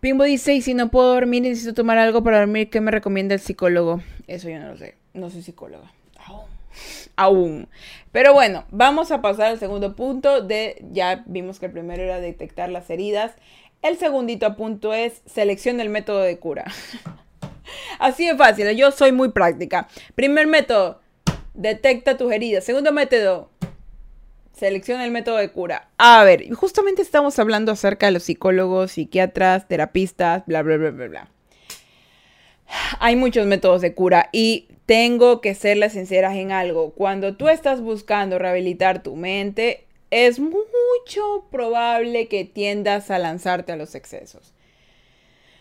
Pimbo dice, y si no puedo dormir, necesito tomar algo para dormir, ¿qué me recomienda el psicólogo? Eso yo no lo sé, no soy psicóloga. Aún. Aún. Pero bueno, vamos a pasar al segundo punto de, ya vimos que el primero era detectar las heridas. El segundito punto es selección del método de cura. (laughs) Así de fácil, yo soy muy práctica. Primer método, detecta tus heridas. Segundo método, Selecciona el método de cura. A ver, justamente estamos hablando acerca de los psicólogos, psiquiatras, terapistas, bla, bla, bla, bla, bla. Hay muchos métodos de cura y tengo que serles sinceras en algo. Cuando tú estás buscando rehabilitar tu mente, es mucho probable que tiendas a lanzarte a los excesos.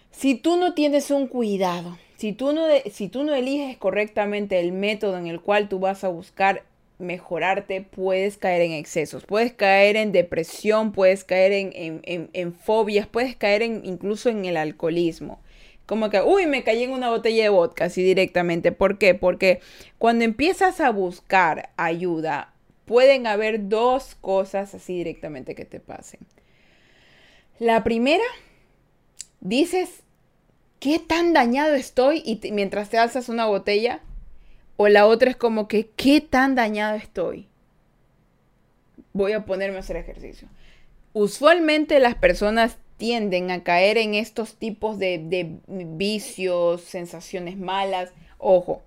Si tú no tienes un cuidado, si tú no, si tú no eliges correctamente el método en el cual tú vas a buscar mejorarte, puedes caer en excesos, puedes caer en depresión, puedes caer en, fobias, puedes caer en, incluso en el alcoholismo. Como que, uy, me caí en una botella de vodka, así directamente. ¿Por qué? Porque cuando empiezas a buscar ayuda, pueden haber dos cosas así directamente que te pasen. La primera, dices, ¿qué tan dañado estoy? Y mientras te alzas una botella, o la otra es como que, ¿qué tan dañado estoy? Voy a ponerme a hacer ejercicio. Usualmente las personas tienden a caer en estos tipos de, vicios, sensaciones malas. Ojo,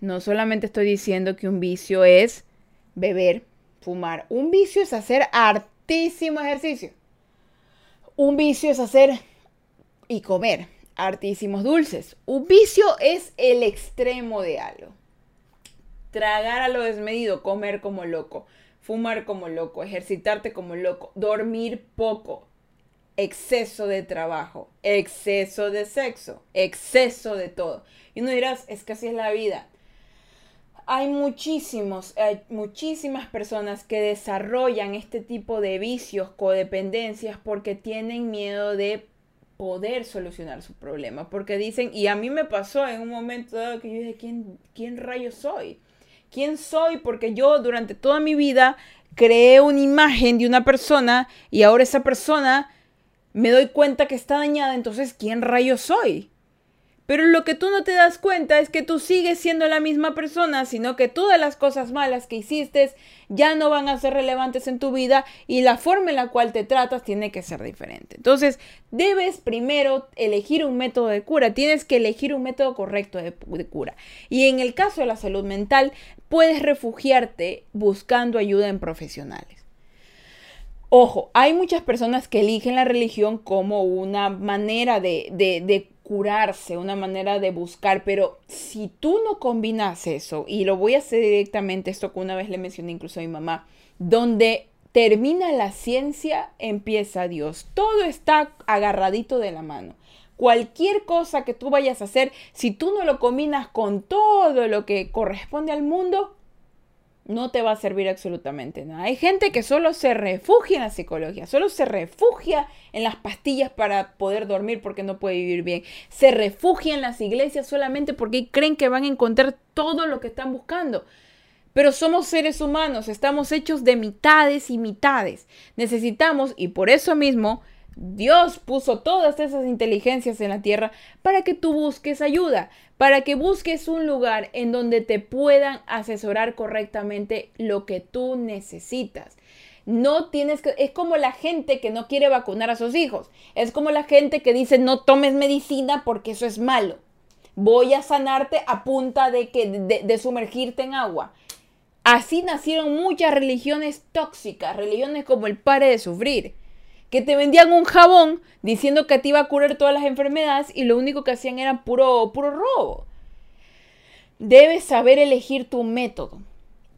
no solamente estoy diciendo que un vicio es beber, fumar. Un vicio es hacer hartísimo ejercicio. Un vicio es hacer y comer hartísimos dulces. Un vicio es el extremo de algo tragar a lo desmedido, comer como loco, fumar como loco, ejercitarte como loco, dormir poco, exceso de trabajo, exceso de sexo, exceso de todo. Y uno dirás, es que así es la vida. Hay muchísimos, hay muchísimas personas que desarrollan este tipo de vicios, codependencias, porque tienen miedo de poder solucionar su problema. Porque dicen, y a mí me pasó en un momento dado que yo dije, ¿quién, quién rayo soy? Quién soy, porque yo durante toda mi vida creé una imagen de una persona y ahora esa persona me doy cuenta que está dañada, entonces ¿quién rayo soy? Pero lo que tú no te das cuenta es que tú sigues siendo la misma persona, sino que todas las cosas malas que hiciste ya no van a ser relevantes en tu vida y la forma en la cual te tratas tiene que ser diferente. Entonces, debes primero elegir un método de cura, tienes que elegir un método correcto de, cura. Y en el caso de la salud mental, puedes refugiarte buscando ayuda en profesionales. Ojo, hay muchas personas que eligen la religión como una manera de, curarse, una manera de buscar, pero si tú no combinas eso, y lo voy a hacer directamente, esto que una vez le mencioné incluso a mi mamá, donde termina la ciencia, empieza Dios. Todo está agarradito de la mano. Cualquier cosa que tú vayas a hacer, si tú no lo combinas con todo lo que corresponde al mundo, no te va a servir absolutamente nada. Hay gente que solo se refugia en la psicología, solo se refugia en las pastillas para poder dormir porque no puede vivir bien. Se refugia en las iglesias solamente porque creen que van a encontrar todo lo que están buscando. Pero somos seres humanos, estamos hechos de mitades y mitades. Necesitamos, y por eso mismo, Dios puso todas esas inteligencias en la tierra para que tú busques ayuda, para que busques un lugar en donde te puedan asesorar correctamente lo que tú necesitas. No tienes que, es como la gente que no quiere vacunar a sus hijos, es como la gente que dice no tomes medicina porque eso es malo. Voy a sanarte a punta de, que, de sumergirte en agua. Así nacieron muchas religiones tóxicas, religiones como el pare de sufrir que te vendían un jabón diciendo que te iba a curar todas las enfermedades y lo único que hacían era puro, puro robo. Debes saber elegir tu método,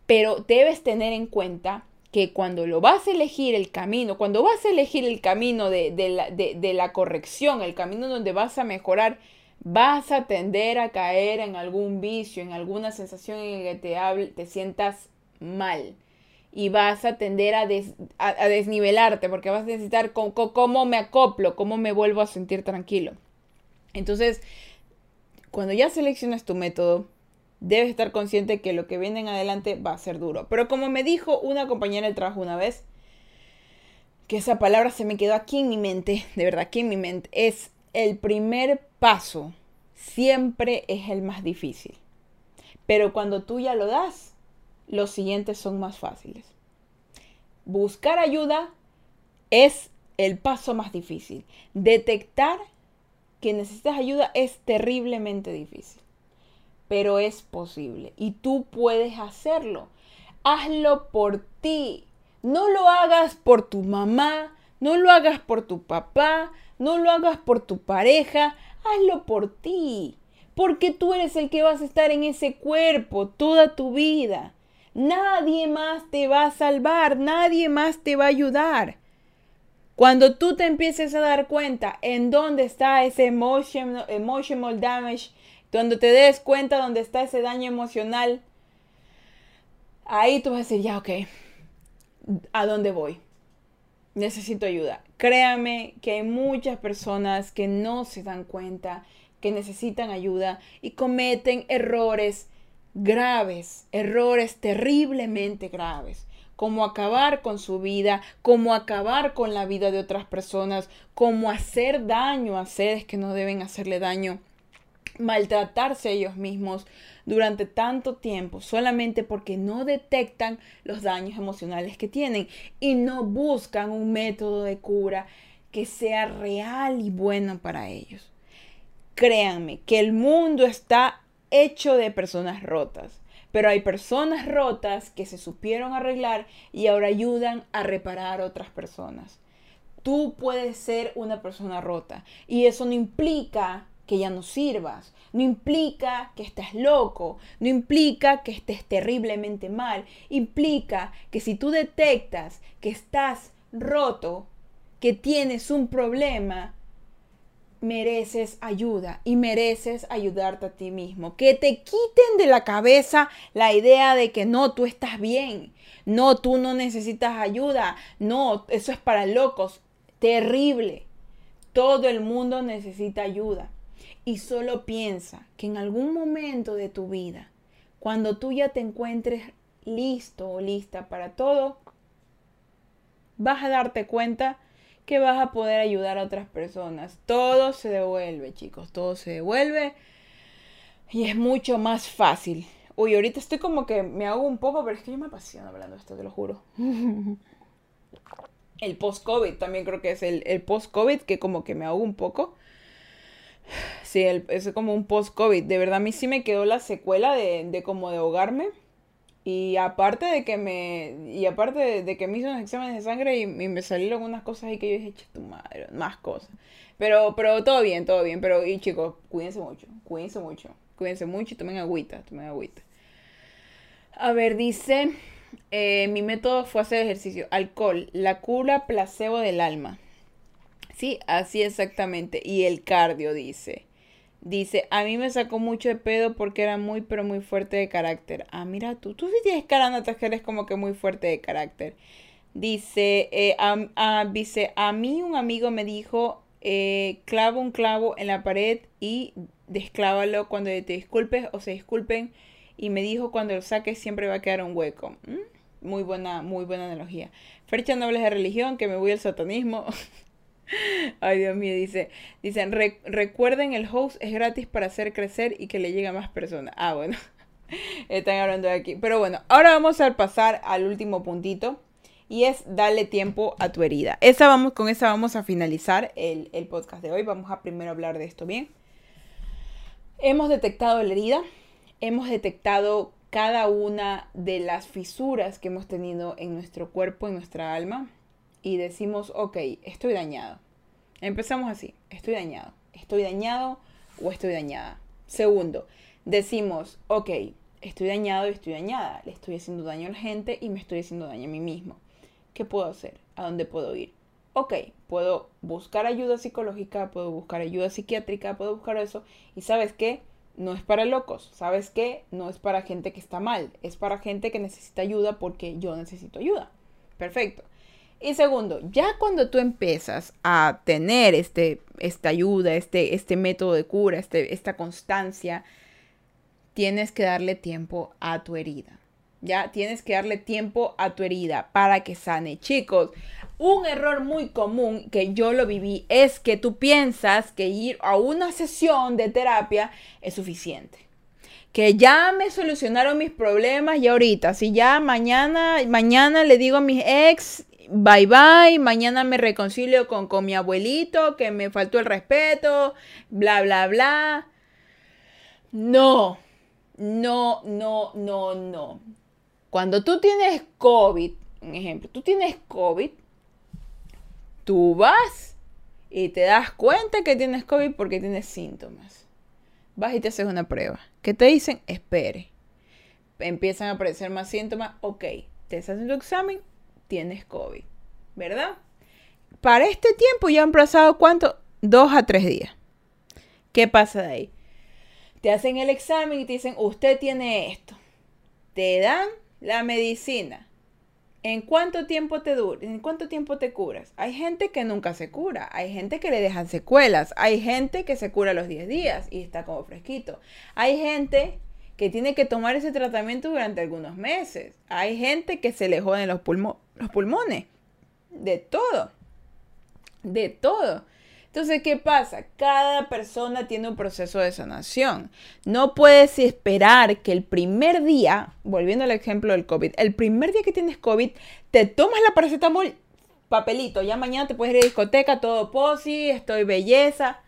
pero debes tener en cuenta que cuando lo vas a elegir el camino, cuando vas a elegir el camino de, la, de, la, corrección, el camino donde vas a mejorar, vas a tender a caer en algún vicio, en alguna sensación en que te, te sientas mal y vas a tender a, desnivelarte porque vas a necesitar cómo, me acoplo, cómo me vuelvo a sentir tranquilo. Entonces, cuando ya seleccionas tu método, debes estar consciente que lo que viene en adelante va a ser duro. Pero como me dijo una compañera del trabajo una vez, que esa palabra se me quedó aquí en mi mente, de verdad, aquí en mi mente, es el primer paso siempre es el más difícil. Pero cuando tú ya lo das, los siguientes son más fáciles. Buscar ayuda es el paso más difícil. Detectar que necesitas ayuda es terriblemente difícil, pero es posible y tú puedes hacerlo. Hazlo por ti. No lo hagas por tu mamá, no lo hagas por tu papá, no lo hagas por tu pareja, hazlo por ti. Porque tú eres el que vas a estar en ese cuerpo toda tu vida. Nadie más te va a salvar, nadie más te va a ayudar. Cuando tú te empieces a dar cuenta en dónde está ese emotional, damage, cuando te des cuenta dónde está ese daño emocional, ahí tú vas a decir, ya, ok, ¿a dónde voy? Necesito ayuda. Créame que hay muchas personas que no se dan cuenta, que necesitan ayuda y cometen errores graves, errores terriblemente graves, como acabar con su vida, como acabar con la vida de otras personas, como hacer daño a seres que no deben hacerle daño, maltratarse ellos mismos durante tanto tiempo solamente porque no detectan los daños emocionales que tienen y no buscan un método de cura que sea real y bueno para ellos. Créanme que el mundo está hecho de personas rotas. Pero hay personas rotas que se supieron arreglar y ahora ayudan a reparar otras personas. Tú puedes ser una persona rota y eso no implica que ya no sirvas, no implica que estés loco, no implica que estés terriblemente mal, implica que si tú detectas que estás roto, que tienes un problema, mereces ayuda y mereces ayudarte a ti mismo. Que te quiten de la cabeza la idea de que no, tú estás bien. No, tú no necesitas ayuda. No, eso es para locos. Terrible. Todo el mundo necesita ayuda. Y solo piensa que en algún momento de tu vida, cuando tú ya te encuentres listo o lista para todo, vas a darte cuenta que vas a poder ayudar a otras personas. Todo se devuelve, chicos, todo se devuelve y es mucho más fácil. Uy, ahorita estoy como que me hago un poco, pero es que yo me apasiono hablando de esto, te lo juro. (laughs) el post-COVID también creo que es el, post-COVID que como que me hago un poco. Sí, es como un post-COVID. De verdad a mí sí me quedó la secuela de, de como de ahogarme y aparte de que me. Y aparte de, que me hizo unos exámenes de sangre y, me salieron unas cosas y que yo dije, tu madre, más cosas. Pero, pero todo bien, todo bien. Pero, y chicos, cuídense mucho, cuídense mucho, cuídense mucho y tomen agüita, tomen agüita. A ver, dice. Eh, mi método fue hacer ejercicio. Alcohol, la cura placebo del alma. Sí, así exactamente. Y el cardio, dice. Dice, a mí me sacó mucho de pedo porque era muy, pero muy fuerte de carácter. Ah, mira tú, tú sí tienes cara, Natalia, eres como que muy fuerte de carácter. Dice, eh, a, dice, a mí un amigo me dijo, eh, clava un clavo en la pared y desclávalo cuando te disculpes o se disculpen. Y me dijo, cuando lo saques siempre va a quedar un hueco. Mm, muy buena, muy buena analogía. Fercha no de religión, que me voy al satanismo. (laughs) Ay, Dios mío, dice, dicen, recuerden el host es gratis para hacer crecer y que le llegue a más personas. Ah, bueno, (laughs) están hablando de aquí. Pero bueno, ahora vamos a pasar al último puntito y es darle tiempo a tu herida. Esa vamos, con esa vamos a finalizar el, el podcast de hoy. Vamos a primero hablar de esto bien. Hemos detectado la herida, hemos detectado cada una de las fisuras que hemos tenido en nuestro cuerpo, en nuestra alma y decimos, ok, estoy dañado. Empezamos así, estoy dañado, estoy dañado o estoy dañada. Segundo, decimos, ok, estoy dañado y estoy dañada, le estoy haciendo daño a la gente y me estoy haciendo daño a mí mismo. ¿Qué puedo hacer? ¿A dónde puedo ir? Ok, puedo buscar ayuda psicológica, puedo buscar ayuda psiquiátrica, puedo buscar eso. Y sabes qué? No es para locos, ¿sabes qué? No es para gente que está mal, es para gente que necesita ayuda porque yo necesito ayuda. Perfecto. Y segundo, ya cuando tú empiezas a tener este, esta ayuda, este, este método de cura, este, esta constancia, tienes que darle tiempo a tu herida. Ya tienes que darle tiempo a tu herida para que sane. Chicos, un error muy común que yo lo viví es que tú piensas que ir a una sesión de terapia es suficiente que ya me solucionaron mis problemas y ahorita, si ya mañana, mañana le digo a mis ex bye bye, mañana me reconcilio con, con mi abuelito, que me faltó el respeto, bla, bla, bla. No, no, no, no, no. Cuando tú tienes COVID, un ejemplo, tú tienes COVID, tú vas y te das cuenta que tienes COVID porque tienes síntomas. Vas y te haces una prueba. ¿Qué te dicen? Espere. Empiezan a aparecer más síntomas. Ok, te haces tu examen, tienes COVID. ¿Verdad? Para este tiempo ya han pasado cuánto? Dos a tres días. ¿Qué pasa de ahí? Te hacen el examen y te dicen, usted tiene esto. Te dan la medicina. ¿En cuánto tiempo te dura? ¿En cuánto tiempo te curas? Hay gente que nunca se cura, hay gente que le dejan secuelas, hay gente que se cura los 10 días y está como fresquito. Hay gente que tiene que tomar ese tratamiento durante algunos meses. Hay gente que se le joden los, los pulmones. De todo. De todo. Entonces, ¿qué pasa? Cada persona tiene un proceso de sanación. No puedes esperar que el primer día, volviendo al ejemplo del COVID, el primer día que tienes COVID, te tomas la paracetamol, papelito, ya mañana te puedes ir a discoteca, todo posi, estoy belleza.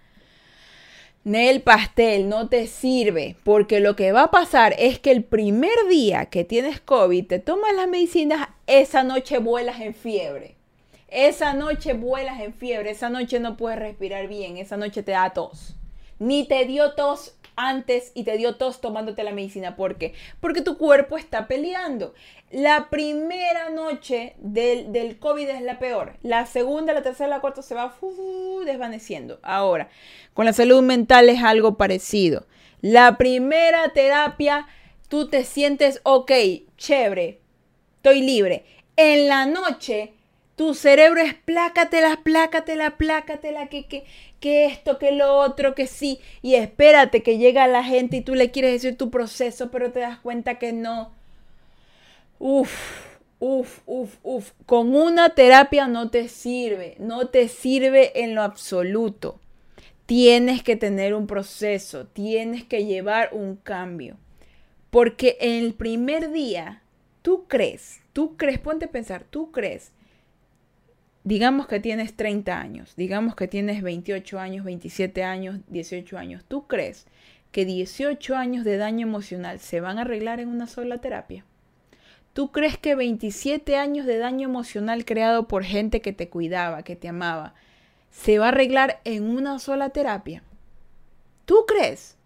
Nel pastel no te sirve, porque lo que va a pasar es que el primer día que tienes COVID, te tomas las medicinas, esa noche vuelas en fiebre. Esa noche vuelas en fiebre, esa noche no puedes respirar bien, esa noche te da tos. Ni te dio tos antes y te dio tos tomándote la medicina. ¿Por qué? Porque tu cuerpo está peleando. La primera noche del, del COVID es la peor. La segunda, la tercera, la cuarta se va desvaneciendo. Ahora, con la salud mental es algo parecido. La primera terapia, tú te sientes, ok, chévere, estoy libre. En la noche tu cerebro es plácatela, plácatela, plácatela, que, que, que esto, que lo otro, que sí. Y espérate que llega la gente y tú le quieres decir tu proceso, pero te das cuenta que no. Uf, uf, uf, uf. Con una terapia no te sirve, no te sirve en lo absoluto. Tienes que tener un proceso, tienes que llevar un cambio. Porque en el primer día, tú crees, tú crees, ponte a pensar, tú crees digamos que tienes 30 años, digamos que tienes 28 años, 27 años, 18 años, ¿tú crees que 18 años de daño emocional se van a arreglar en una sola terapia? ¿Tú crees que 27 años de daño emocional creado por gente que te cuidaba, que te amaba, se va a arreglar en una sola terapia? ¿Tú crees?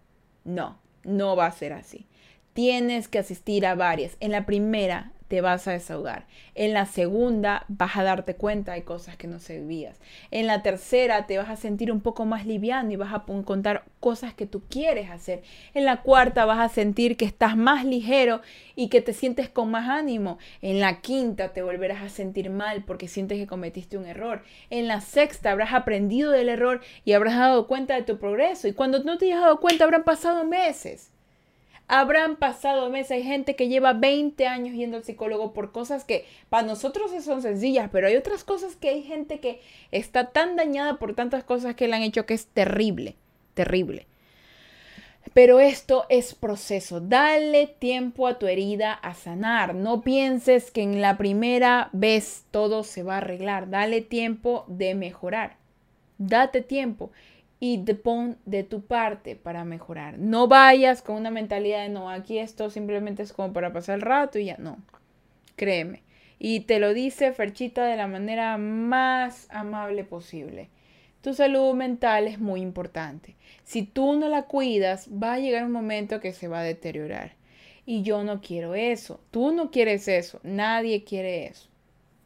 No, no va a ser así. Tienes que asistir a varias. En la primera te vas a desahogar. En la segunda vas a darte cuenta de cosas que no sabías. En la tercera te vas a sentir un poco más liviano y vas a contar cosas que tú quieres hacer. En la cuarta vas a sentir que estás más ligero y que te sientes con más ánimo. En la quinta te volverás a sentir mal porque sientes que cometiste un error. En la sexta habrás aprendido del error y habrás dado cuenta de tu progreso. Y cuando no te hayas dado cuenta habrán pasado meses. Habrán pasado meses, hay gente que lleva 20 años yendo al psicólogo por cosas que para nosotros son sencillas, pero hay otras cosas que hay gente que está tan dañada por tantas cosas que le han hecho que es terrible, terrible. Pero esto es proceso. Dale tiempo a tu herida a sanar. No pienses que en la primera vez todo se va a arreglar. Dale tiempo de mejorar. Date tiempo y de pon de tu parte para mejorar. No vayas con una mentalidad de no, aquí esto simplemente es como para pasar el rato y ya no. Créeme. Y te lo dice Ferchita de la manera más amable posible. Tu salud mental es muy importante. Si tú no la cuidas, va a llegar un momento que se va a deteriorar. Y yo no quiero eso. Tú no quieres eso. Nadie quiere eso.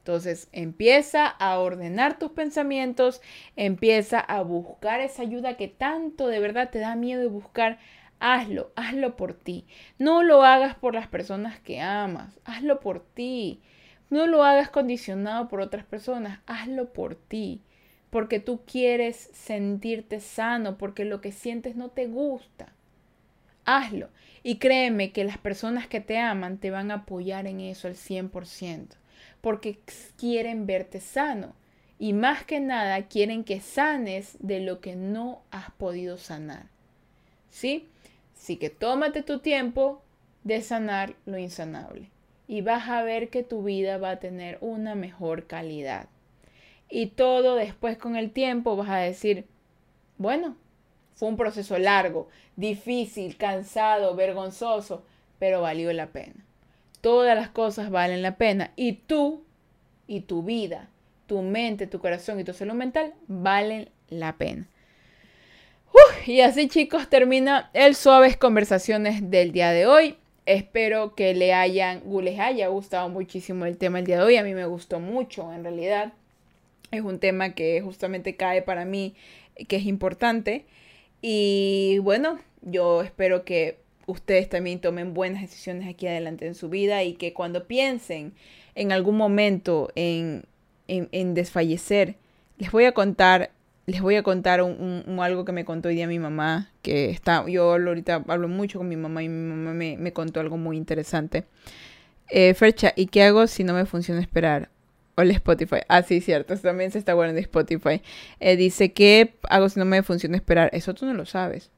Entonces empieza a ordenar tus pensamientos, empieza a buscar esa ayuda que tanto de verdad te da miedo de buscar. Hazlo, hazlo por ti. No lo hagas por las personas que amas, hazlo por ti. No lo hagas condicionado por otras personas, hazlo por ti. Porque tú quieres sentirte sano, porque lo que sientes no te gusta. Hazlo. Y créeme que las personas que te aman te van a apoyar en eso al 100% porque quieren verte sano. Y más que nada quieren que sanes de lo que no has podido sanar. ¿Sí? Así que tómate tu tiempo de sanar lo insanable. Y vas a ver que tu vida va a tener una mejor calidad. Y todo después con el tiempo vas a decir, bueno, fue un proceso largo, difícil, cansado, vergonzoso, pero valió la pena todas las cosas valen la pena y tú y tu vida, tu mente, tu corazón y tu salud mental valen la pena. y así chicos termina el suaves conversaciones del día de hoy. Espero que le hayan, les haya gustado muchísimo el tema del día de hoy. A mí me gustó mucho en realidad. Es un tema que justamente cae para mí, que es importante. Y bueno, yo espero que ustedes también tomen buenas decisiones aquí adelante en su vida y que cuando piensen en algún momento en, en, desfallecer, les voy a contar, les voy a contar un, algo que me contó hoy día mi mamá, que está, yo ahorita hablo mucho con mi mamá y mi mamá me, contó algo muy interesante. Eh, Fercha, ¿y qué hago si no me funciona esperar? Hola Spotify. Ah, sí, cierto. También se está guardando Spotify. Eh, dice, ¿qué hago si no me funciona esperar? Eso tú no lo sabes.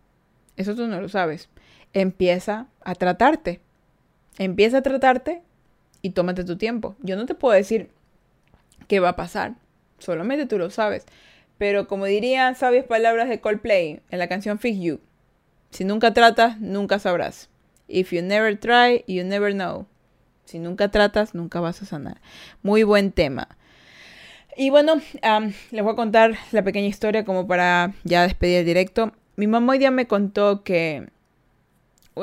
Eso tú no lo sabes empieza a tratarte. Empieza a tratarte y tómate tu tiempo. Yo no te puedo decir qué va a pasar, solamente tú lo sabes. Pero como dirían sabias palabras de Coldplay en la canción Fix You, si nunca tratas, nunca sabrás. If you never try, you never know. Si nunca tratas, nunca vas a sanar. Muy buen tema. Y bueno, les voy a contar la pequeña historia como para ya despedir el directo. Mi mamá hoy día me contó que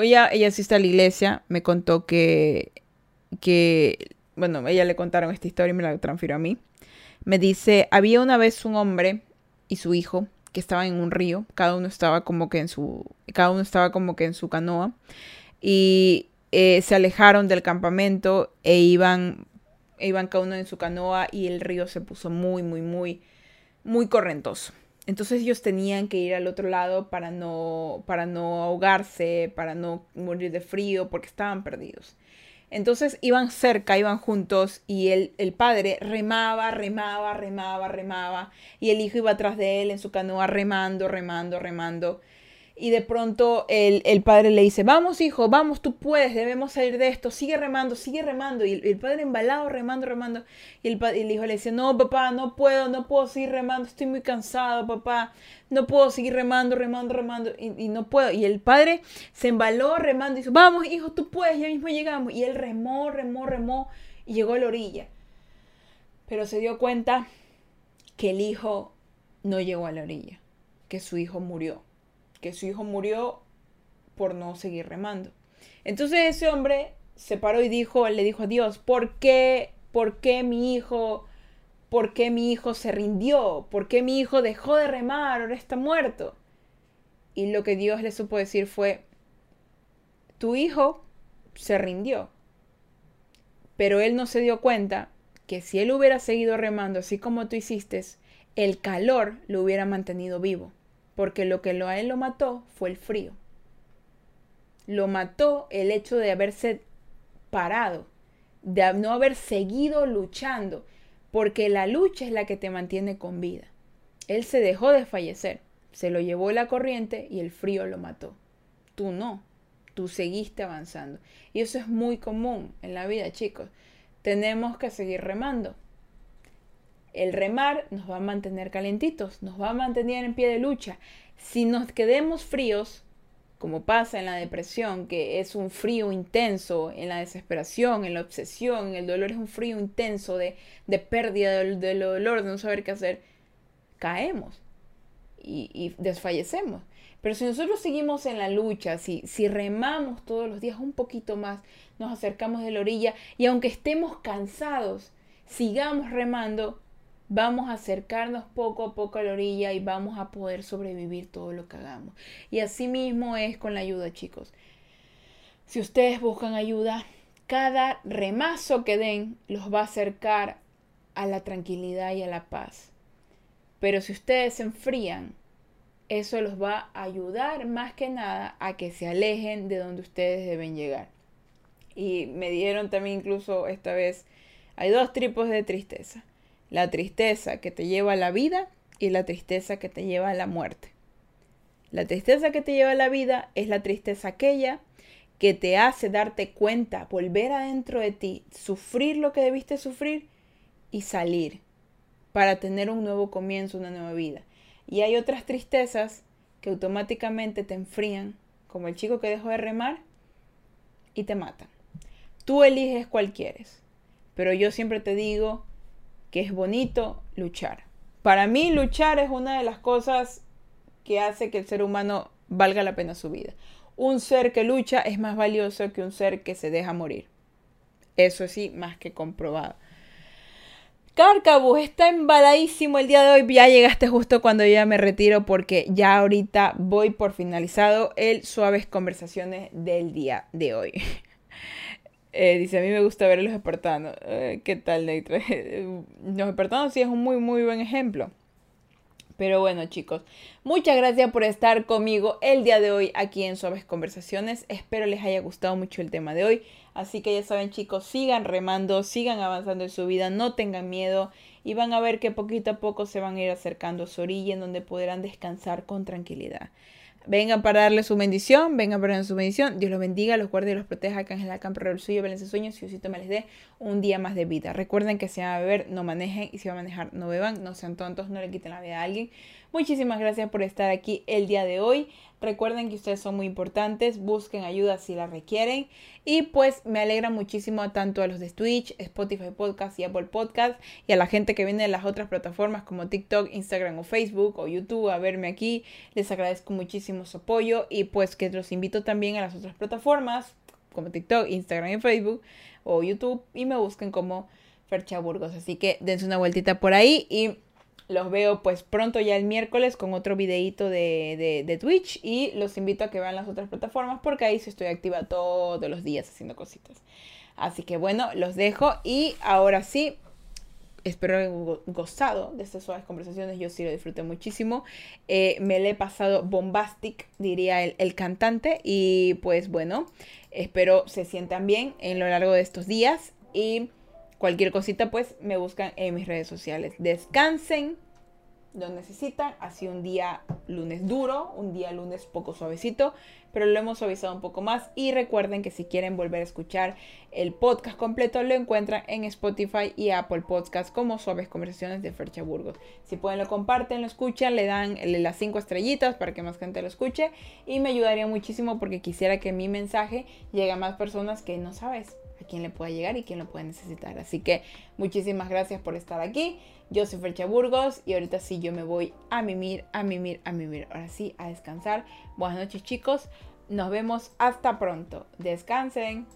ella, ella asiste a la iglesia, me contó que, que, bueno, ella le contaron esta historia y me la transfirió a mí. Me dice, había una vez un hombre y su hijo que estaban en un río, cada uno estaba como que en su, cada uno estaba como que en su canoa y eh, se alejaron del campamento e iban, e iban cada uno en su canoa y el río se puso muy, muy, muy, muy correntoso. Entonces ellos tenían que ir al otro lado para no, para no ahogarse, para no morir de frío, porque estaban perdidos. Entonces iban cerca, iban juntos y el, el, padre remaba, remaba, remaba, remaba y el hijo iba atrás de él en su canoa remando, remando, remando. Y de pronto el, padre le dice, vamos hijo, vamos, tú puedes, debemos salir de esto, sigue remando, sigue remando. Y el, padre embalado, remando, remando. Y el, el, hijo le dice, no, papá, no puedo, no puedo seguir remando, estoy muy cansado, papá, no puedo seguir remando, remando, remando. Y, no puedo. Y el padre se embaló remando y dice, vamos hijo, tú puedes, ya mismo llegamos. Y él remó, remó, remó y llegó a la orilla. Pero se dio cuenta que el hijo no llegó a la orilla, que su hijo murió que su hijo murió por no seguir remando. Entonces ese hombre se paró y dijo, le dijo a Dios, ¿por qué, por qué mi hijo, por qué mi hijo se rindió? ¿Por qué mi hijo dejó de remar? Ahora está muerto. Y lo que Dios le supo decir fue, tu hijo se rindió. Pero él no se dio cuenta que si él hubiera seguido remando así como tú hiciste, el calor lo hubiera mantenido vivo porque lo que lo a él lo mató fue el frío. Lo mató el hecho de haberse parado, de no haber seguido luchando, porque la lucha es la que te mantiene con vida. Él se dejó de fallecer, se lo llevó la corriente y el frío lo mató. Tú no, tú seguiste avanzando. Y eso es muy común en la vida, chicos. Tenemos que seguir remando. El remar nos va a mantener calentitos, nos va a mantener en pie de lucha. Si nos quedemos fríos, como pasa en la depresión, que es un frío intenso, en la desesperación, en la obsesión, el dolor es un frío intenso de, pérdida del, dolor, de no saber qué hacer, caemos y, y, desfallecemos. Pero si nosotros seguimos en la lucha, si, si remamos todos los días un poquito más, nos acercamos de la orilla y aunque estemos cansados, sigamos remando, vamos a acercarnos poco a poco a la orilla y vamos a poder sobrevivir todo lo que hagamos. Y así mismo es con la ayuda, chicos. Si ustedes buscan ayuda, cada remazo que den los va a acercar a la tranquilidad y a la paz. Pero si ustedes se enfrían, eso los va a ayudar más que nada a que se alejen de donde ustedes deben llegar. Y me dieron también incluso esta vez, hay dos tipos de tristeza la tristeza que te lleva a la vida y la tristeza que te lleva a la muerte. La tristeza que te lleva a la vida es la tristeza aquella que te hace darte cuenta, volver adentro de ti, sufrir lo que debiste sufrir y salir para tener un nuevo comienzo, una nueva vida. Y hay otras tristezas que automáticamente te enfrían, como el chico que dejó de remar y te matan. Tú eliges cuál quieres, pero yo siempre te digo, que es bonito luchar. Para mí luchar es una de las cosas que hace que el ser humano valga la pena su vida. Un ser que lucha es más valioso que un ser que se deja morir. Eso sí, más que comprobado. Carcabus está embaladísimo el día de hoy. Ya llegaste justo cuando yo ya me retiro porque ya ahorita voy por finalizado el Suaves Conversaciones del día de hoy. Eh, dice, a mí me gusta ver a los espartanos. Eh, ¿Qué tal, Neitra? (laughs) los espartanos sí es un muy, muy buen ejemplo. Pero bueno, chicos, muchas gracias por estar conmigo el día de hoy aquí en Suaves Conversaciones. Espero les haya gustado mucho el tema de hoy. Así que ya saben chicos, sigan remando, sigan avanzando en su vida, no tengan miedo y van a ver que poquito a poco se van a ir acercando a su orilla en donde podrán descansar con tranquilidad. Vengan para darle su bendición, vengan para darle su bendición. Dios los bendiga, los guarde y los proteja. Arcángel Acampo, el suyo, sus sueños, si Diosito me les dé un día más de vida. Recuerden que si van a beber, no manejen. Y si van a manejar, no beban. No sean tontos, no le quiten la vida a alguien. Muchísimas gracias por estar aquí el día de hoy. Recuerden que ustedes son muy importantes, busquen ayuda si la requieren. Y pues me alegra muchísimo tanto a los de Twitch, Spotify Podcast y Apple Podcast y a la gente que viene de las otras plataformas como TikTok, Instagram o Facebook o YouTube a verme aquí. Les agradezco muchísimo su apoyo y pues que los invito también a las otras plataformas como TikTok, Instagram y Facebook o YouTube y me busquen como Fercha Burgos. Así que dense una vueltita por ahí y los veo pues pronto ya el miércoles con otro videito de, de, Twitch y los invito a que vean las otras plataformas porque ahí sí estoy activa todos los días haciendo cositas. Así que bueno, los dejo y ahora sí, espero haber gozado de estas suaves conversaciones. Yo sí lo disfruté muchísimo. Eh, me le he pasado bombastic, diría el, el, cantante. Y pues bueno, espero se sientan bien en lo largo de estos días. Y Cualquier cosita, pues me buscan en mis redes sociales. Descansen, lo necesitan. Así un día lunes duro, un día lunes poco suavecito, pero lo hemos suavizado un poco más. Y recuerden que si quieren volver a escuchar el podcast completo, lo encuentran en Spotify y Apple Podcast como Suaves Conversaciones de Fercha Burgos. Si pueden, lo comparten, lo escuchan, le dan las cinco estrellitas para que más gente lo escuche. Y me ayudaría muchísimo porque quisiera que mi mensaje llegue a más personas que no sabes quién le pueda llegar y quién lo puede necesitar. Así que muchísimas gracias por estar aquí. Yo soy Fercha Burgos y ahorita sí yo me voy a mimir, a mimir, a mimir. Ahora sí, a descansar. Buenas noches chicos. Nos vemos hasta pronto. Descansen.